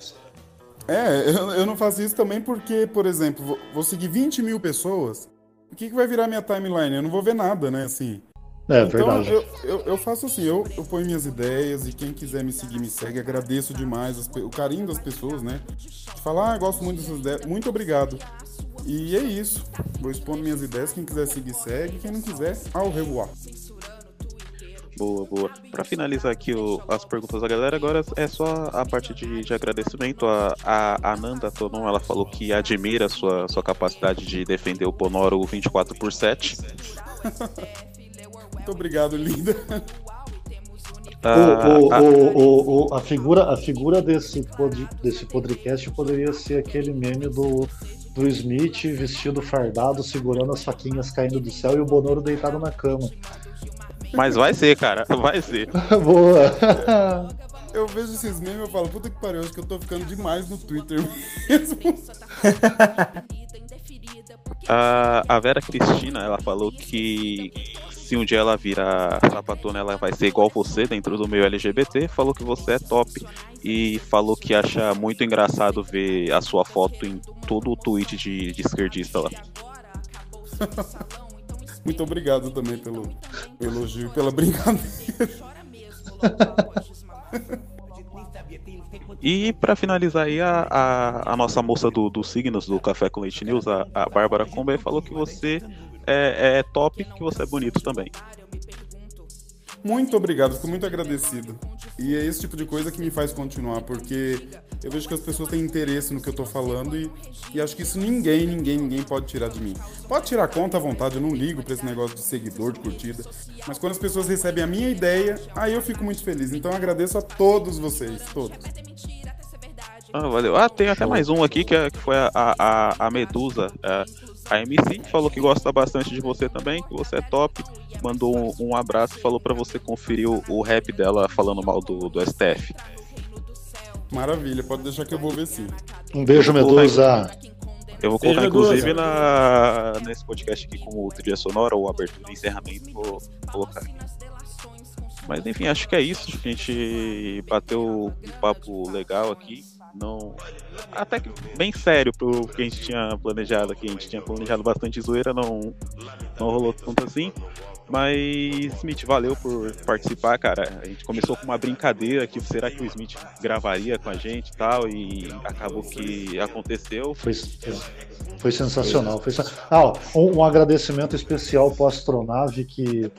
É, eu, eu não faço isso também porque, por exemplo, vou, vou seguir 20 mil pessoas. O que, que vai virar minha timeline? Eu não vou ver nada, né? Assim. É então, verdade. eu, eu, eu faço assim, eu, eu ponho minhas ideias e quem quiser me seguir, me segue. Agradeço demais as o carinho das pessoas, né? Falar, ah, gosto muito dessas ideias. Muito obrigado. E é isso. Vou expondo minhas ideias. Quem quiser seguir, segue. Quem não quiser, ao revoar. Boa, boa. Pra finalizar aqui o- as perguntas da galera, agora é só a parte de, de agradecimento. A, a Ananda Tonon, ela falou que admira a sua, sua capacidade de defender o Ponoro 24 por 7. Muito obrigado, linda. Ah, O- o- o- o- o- a figura, a figura desse, pod, desse podcast poderia ser aquele meme do, do Smith vestido fardado, segurando as faquinhas caindo do céu e o Bonoro deitado na cama. Mas vai ser, cara. Vai ser. Boa! Eu vejo esses memes e eu falo, puta que pariu, acho que eu tô ficando demais no Twitter mesmo. A, a Vera Cristina, ela falou que se um dia ela virar sapatona, ela vai ser igual você dentro do meio LGBT. Falou que você é top e falou que acha muito engraçado ver a sua foto em todo o tweet de, de esquerdista lá. Muito obrigado também pelo, pelo elogio e pela brincadeira. E pra finalizar aí, a, a, a nossa moça do, dos signos do Café com Leite News, a, a Bárbara Combe, falou que você é, é top, que você é bonito também. Muito obrigado, fico muito agradecido. E é esse tipo de coisa que me faz continuar, porque eu vejo que as pessoas têm interesse no que eu tô falando e, e acho que isso ninguém, ninguém, ninguém pode tirar de mim. Pode tirar conta à vontade, eu não ligo pra esse negócio de seguidor, de curtida. Mas quando as pessoas recebem a minha ideia, aí eu fico muito feliz. Então eu agradeço a todos vocês, todos. Ah, valeu. Ah, tem até mais um aqui que, é- que foi a, a, a Medusa. A, a MC falou que gosta bastante de você também, que você é top. Mandou um, um abraço e falou pra você conferir o, o rap dela falando mal do, do STF. Maravilha, pode deixar que eu vou ver sim. Um beijo, Medusa. Eu vou colocar, inclusive, na, nesse podcast aqui como trilha sonora ou abertura e encerramento, vou colocar aqui. Mas enfim, acho que é isso. A gente bateu um papo legal aqui. Não. Até que bem sério pro que a gente tinha planejado aqui. A gente tinha planejado bastante zoeira, não, não rolou tanto assim. Mas, Smith, valeu por participar, cara. A gente começou com uma brincadeira que será que o Smith gravaria com a gente e tal, e acabou que aconteceu. Foi, foi sensacional. Foi, ah, ó, um, um agradecimento especial pro Astronave que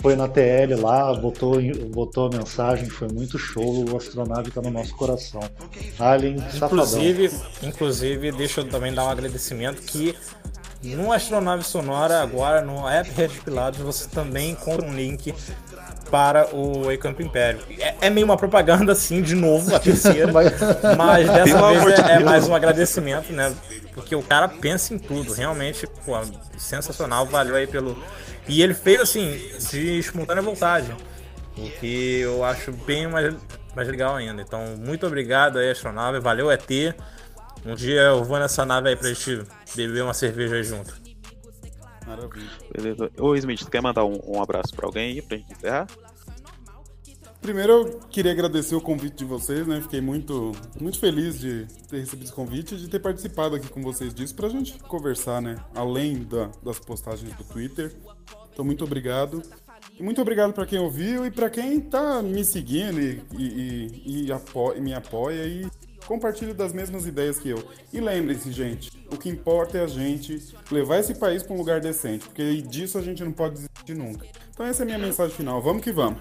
foi na TL lá, botou, botou a mensagem, foi muito show. O Astronave tá no nosso coração. Alien, safadão. Inclusive, inclusive, deixa eu também dar um agradecimento que no Astronave Sonora, agora no app Red Pilados, você também encontra um link para o Up Império. É, é meio uma propaganda assim, de novo, a terceira. Mas- Mas dessa vez é, é mais um agradecimento, né? Porque o cara pensa em tudo, realmente, pô, sensacional, valeu aí pelo. E ele fez assim, de espontânea vontade. O que eu acho bem mais, mais legal ainda. Então, muito obrigado aí, astronave. Valeu, ET. Um dia eu vou nessa nave aí pra gente beber uma cerveja aí junto. Maravilha. Beleza. Ô, Smith, tu quer mandar um, um abraço pra alguém aí pra gente encerrar? Primeiro eu queria agradecer o convite de vocês, né? Fiquei muito, muito feliz de ter recebido esse convite e de ter participado aqui com vocês disso pra gente conversar, né? Além da- das postagens do Twitter. Então, muito obrigado. E muito obrigado pra quem ouviu e pra quem tá me seguindo e, e, e- e apo- e me apoia e compartilha das mesmas ideias que eu. E lembrem-se, gente, o que importa é a gente levar esse país pra um lugar decente, porque disso a gente não pode desistir nunca. Então essa é a minha mensagem final. Vamos que vamos.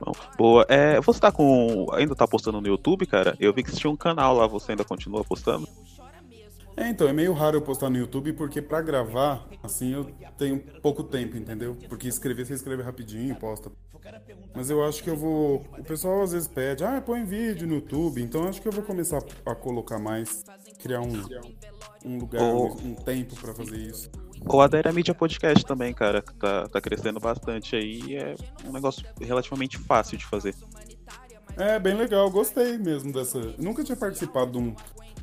Bom, boa. É, você tá com. Ainda tá postando no YouTube, cara? Eu vi que você tinha um canal lá, você ainda continua postando? É, então, é meio raro eu postar no YouTube porque pra gravar, assim, eu tenho pouco tempo, entendeu? Porque escrever, você escreve rapidinho, posta. Mas eu acho que eu vou. O pessoal às vezes pede, ah, põe vídeo no YouTube, então eu acho que eu vou começar a colocar mais, criar um, um lugar, Oh. um tempo pra fazer isso. Ou adere à mídia podcast também, cara, que tá, tá crescendo bastante aí e é um negócio relativamente fácil de fazer. É, bem legal, gostei mesmo dessa. Nunca tinha participado de um,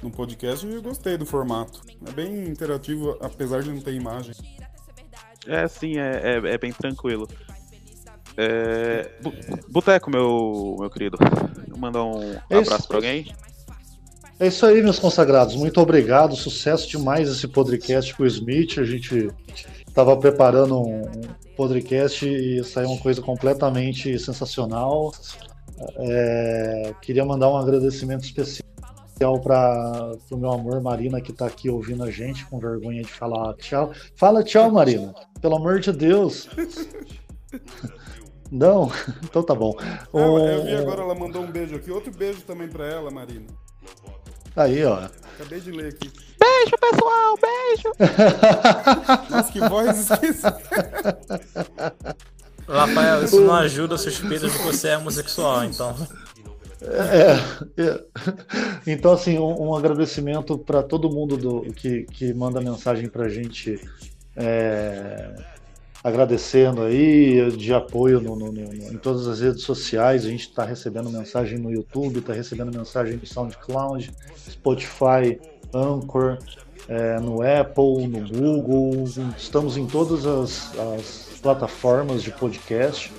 um podcast e eu gostei do formato. É bem interativo, apesar de não ter imagem. É, sim, é, é, é bem tranquilo. É, Boteco, meu, meu querido. Mandar um É isso. abraço pra alguém. É isso aí, meus consagrados. Muito obrigado. Sucesso demais esse podcast com o Smith. A gente estava preparando um podcast e saiu uma coisa completamente sensacional. É, queria mandar um agradecimento especial para o meu amor Marina, que está aqui ouvindo a gente, com vergonha de falar tchau. Fala tchau, Marina. Pelo amor de Deus. Não? Então tá bom. Ah, eu vi Um- agora, ela mandou um beijo aqui. Outro beijo também pra ela, Marina. Aí, ó. Acabei de ler aqui. Beijo, pessoal, beijo! Nossa, que voz esqueci. Rafael, isso não ajuda suspeitas de que você é homossexual, então. É, é. Então, assim, um, um agradecimento para todo mundo do, que, que manda mensagem para a gente, é, agradecendo aí, de apoio no, no- no- em todas as redes sociais. A gente está recebendo mensagem no YouTube, está recebendo mensagem no SoundCloud, Spotify, Anchor, é, no Apple, no Google. Estamos em todas as, as plataformas de podcast.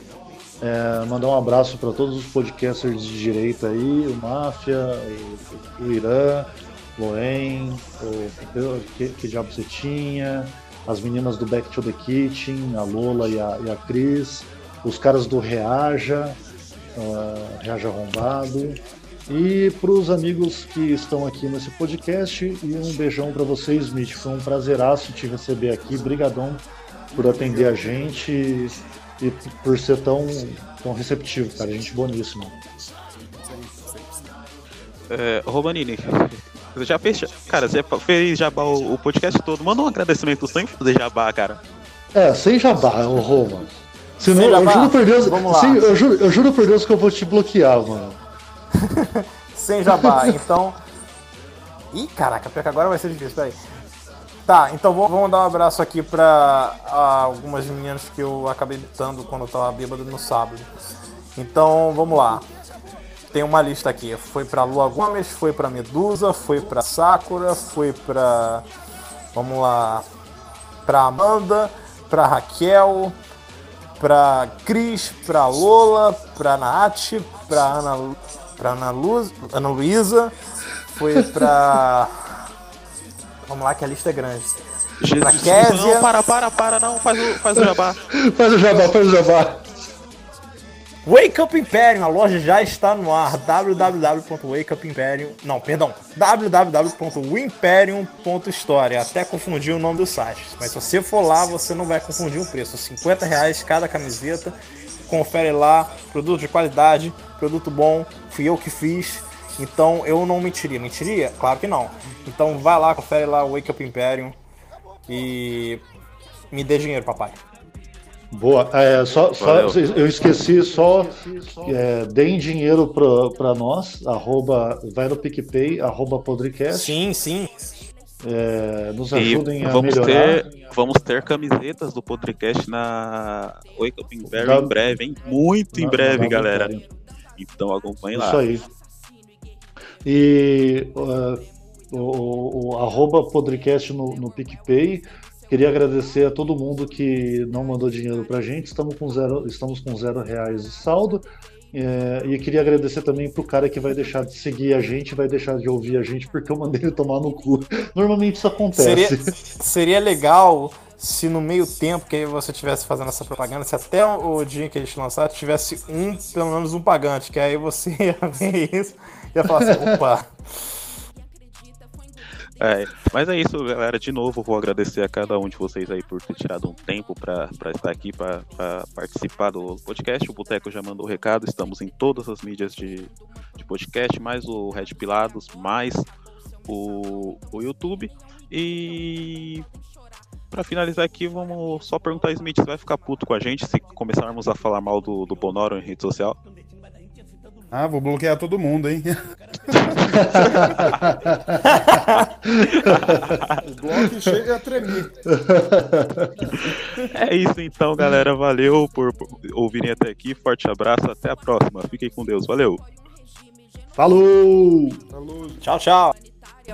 É, mandar um abraço para todos os podcasters de direita aí, o Máfia, o, o Irã, Loen, o que, que Diabo Você Tinha, as meninas do Back to the Kitchen, a Lola e a, e a Cris, os caras do Reaja, ah, Reaja Arrombado, e para os amigos que estão aqui nesse podcast, e um beijão para você, Smith. Foi um prazeraço te receber aqui, brigadão por atender a gente e, por ser tão, tão receptivo, cara. Gente boníssima. É, Romanini, você já fez. Cara, você fez jabá o, o podcast todo. Manda um agradecimento sem fazer jabá, cara. É, sem jabá, ô Roma. Senão, Sem eu jabá? juro por Deus, Vamos lá. sim, eu, juro, eu juro por Deus que eu vou te bloquear, mano. Sem jabá, então. Ih, caraca, pior que agora vai ser difícil, peraí. Tá, então vamos, dar um abraço aqui pra algumas meninas que eu acabei ditando quando eu tava bêbado no sábado. Então vamos lá. Tem uma lista aqui. Foi pra Lua Gomes, foi pra Medusa, foi pra Sakura, foi pra. Vamos lá. Pra Amanda, pra Raquel, pra Cris, pra Lola, pra Nath, pra Ana, pra Ana, Luz, Ana Luísa, foi pra. Vamos lá que a lista é grande. Jesus, não, para, para, para, não, faz o, faz o jabá. Faz o jabá, faz o jabá. Wake Up Imperium, a loja já está no ar. www.wakeupimperium. Não, perdão. www.wimperium.store. Até confundi o nome do site. Mas se você for lá, você não vai confundir o preço. 50 reais cada camiseta. Confere lá. Produto de qualidade, produto bom. Fui eu que fiz. Então eu não mentiria. Mentiria? Claro que não. Então vai lá, confere lá o Wake Up Imperium. E me dê dinheiro, papai. Boa. É, só, só, eu esqueci só. É, deem dinheiro pra, pra nós. Arroba, vai no PicPay, arroba Podrecast. Sim, sim. É, nos E ajudem a vamos melhorar. ter, vamos ter camisetas do podcast na Wake Up Imperium Da- em breve, hein? Muito em Na- breve, na galera. Imperium. Então acompanhe lá. Isso aí. E uh, o, o, arroba Podcast no, no PicPay. Queria agradecer a todo mundo que não mandou dinheiro pra gente. Estamos com zero, estamos com zero reais de saldo. É, e queria agradecer também pro cara que vai deixar de seguir a gente, vai deixar de ouvir a gente porque eu mandei ele tomar no cu. Normalmente isso acontece. Seria, seria legal se no meio tempo que você estivesse fazendo essa propaganda, se até o dia que eles lançaram tivesse um, pelo menos um pagante, que aí você ia ver isso ia falar assim, opa, É, mas é isso, galera. De novo, vou agradecer a cada um de vocês aí por ter tirado um tempo para estar aqui, para participar do podcast. O Boteco já mandou o recado. Estamos em todas as mídias de, de podcast, mais o Red Pilados, mais o, o YouTube. E para finalizar aqui, vamos só perguntar, Smith, você vai ficar puto com a gente se começarmos a falar mal do, do Bonoro em rede social? Ah, vou bloquear todo mundo, hein? o bloco chega a tremer. É isso então, galera. Valeu por, por ouvirem até aqui. Forte abraço, até a próxima. Fiquem com Deus. Valeu! Falou! Falou. tchau, tchau.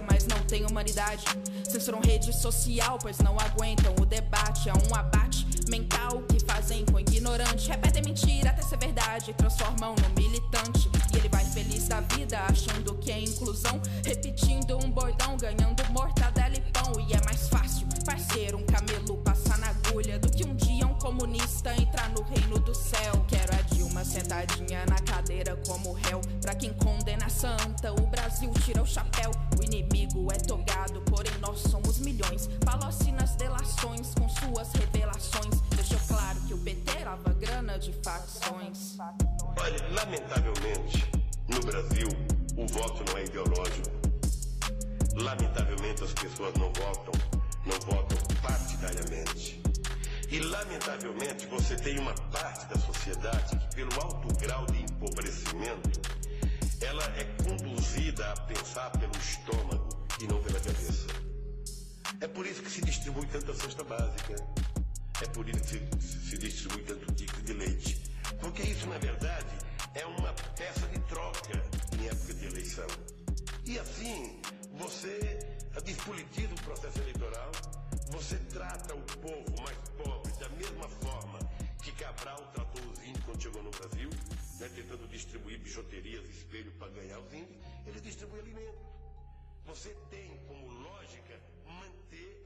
mas não tem humanidade. Censuram rede social, pois não aguentam o debate. É um abate mental que fazem ignorante. Repetem mentira até ser verdade, transformam no militante. E ele vai feliz da vida, achando que é inclusão. Repetindo um bordão, ganhando mortadela e pão. E é mais fácil, parceiro, um camelo passar na agulha do que um dia um comunista entrar no reino do céu. Quero a Dilma sentadinha na cadeira como réu. Pra quem condena a santa, o Brasil tira o chapéu. O inimigo é togado, porém nós somos milhões. Palocci nas delações com suas revelações. De facções. Olha, lamentavelmente, no Brasil, o voto não é ideológico. Lamentavelmente, as pessoas não votam, não votam partidariamente. E, lamentavelmente, você tem uma parte da sociedade que, pelo alto grau de empobrecimento, ela é conduzida a pensar pelo estômago e não pela cabeça. É por isso que se distribui tanta cesta básica. É por isso que se, distribui tanto ticket de leite. Porque isso, na verdade, é uma peça de troca em época de eleição. E assim, você despolitiza o processo eleitoral, você trata o povo mais pobre da mesma forma que Cabral tratou os índios quando chegou no Brasil, né, tentando distribuir bijuterias, espelho para ganhar os índios, ele distribui alimento. Você tem como lógica manter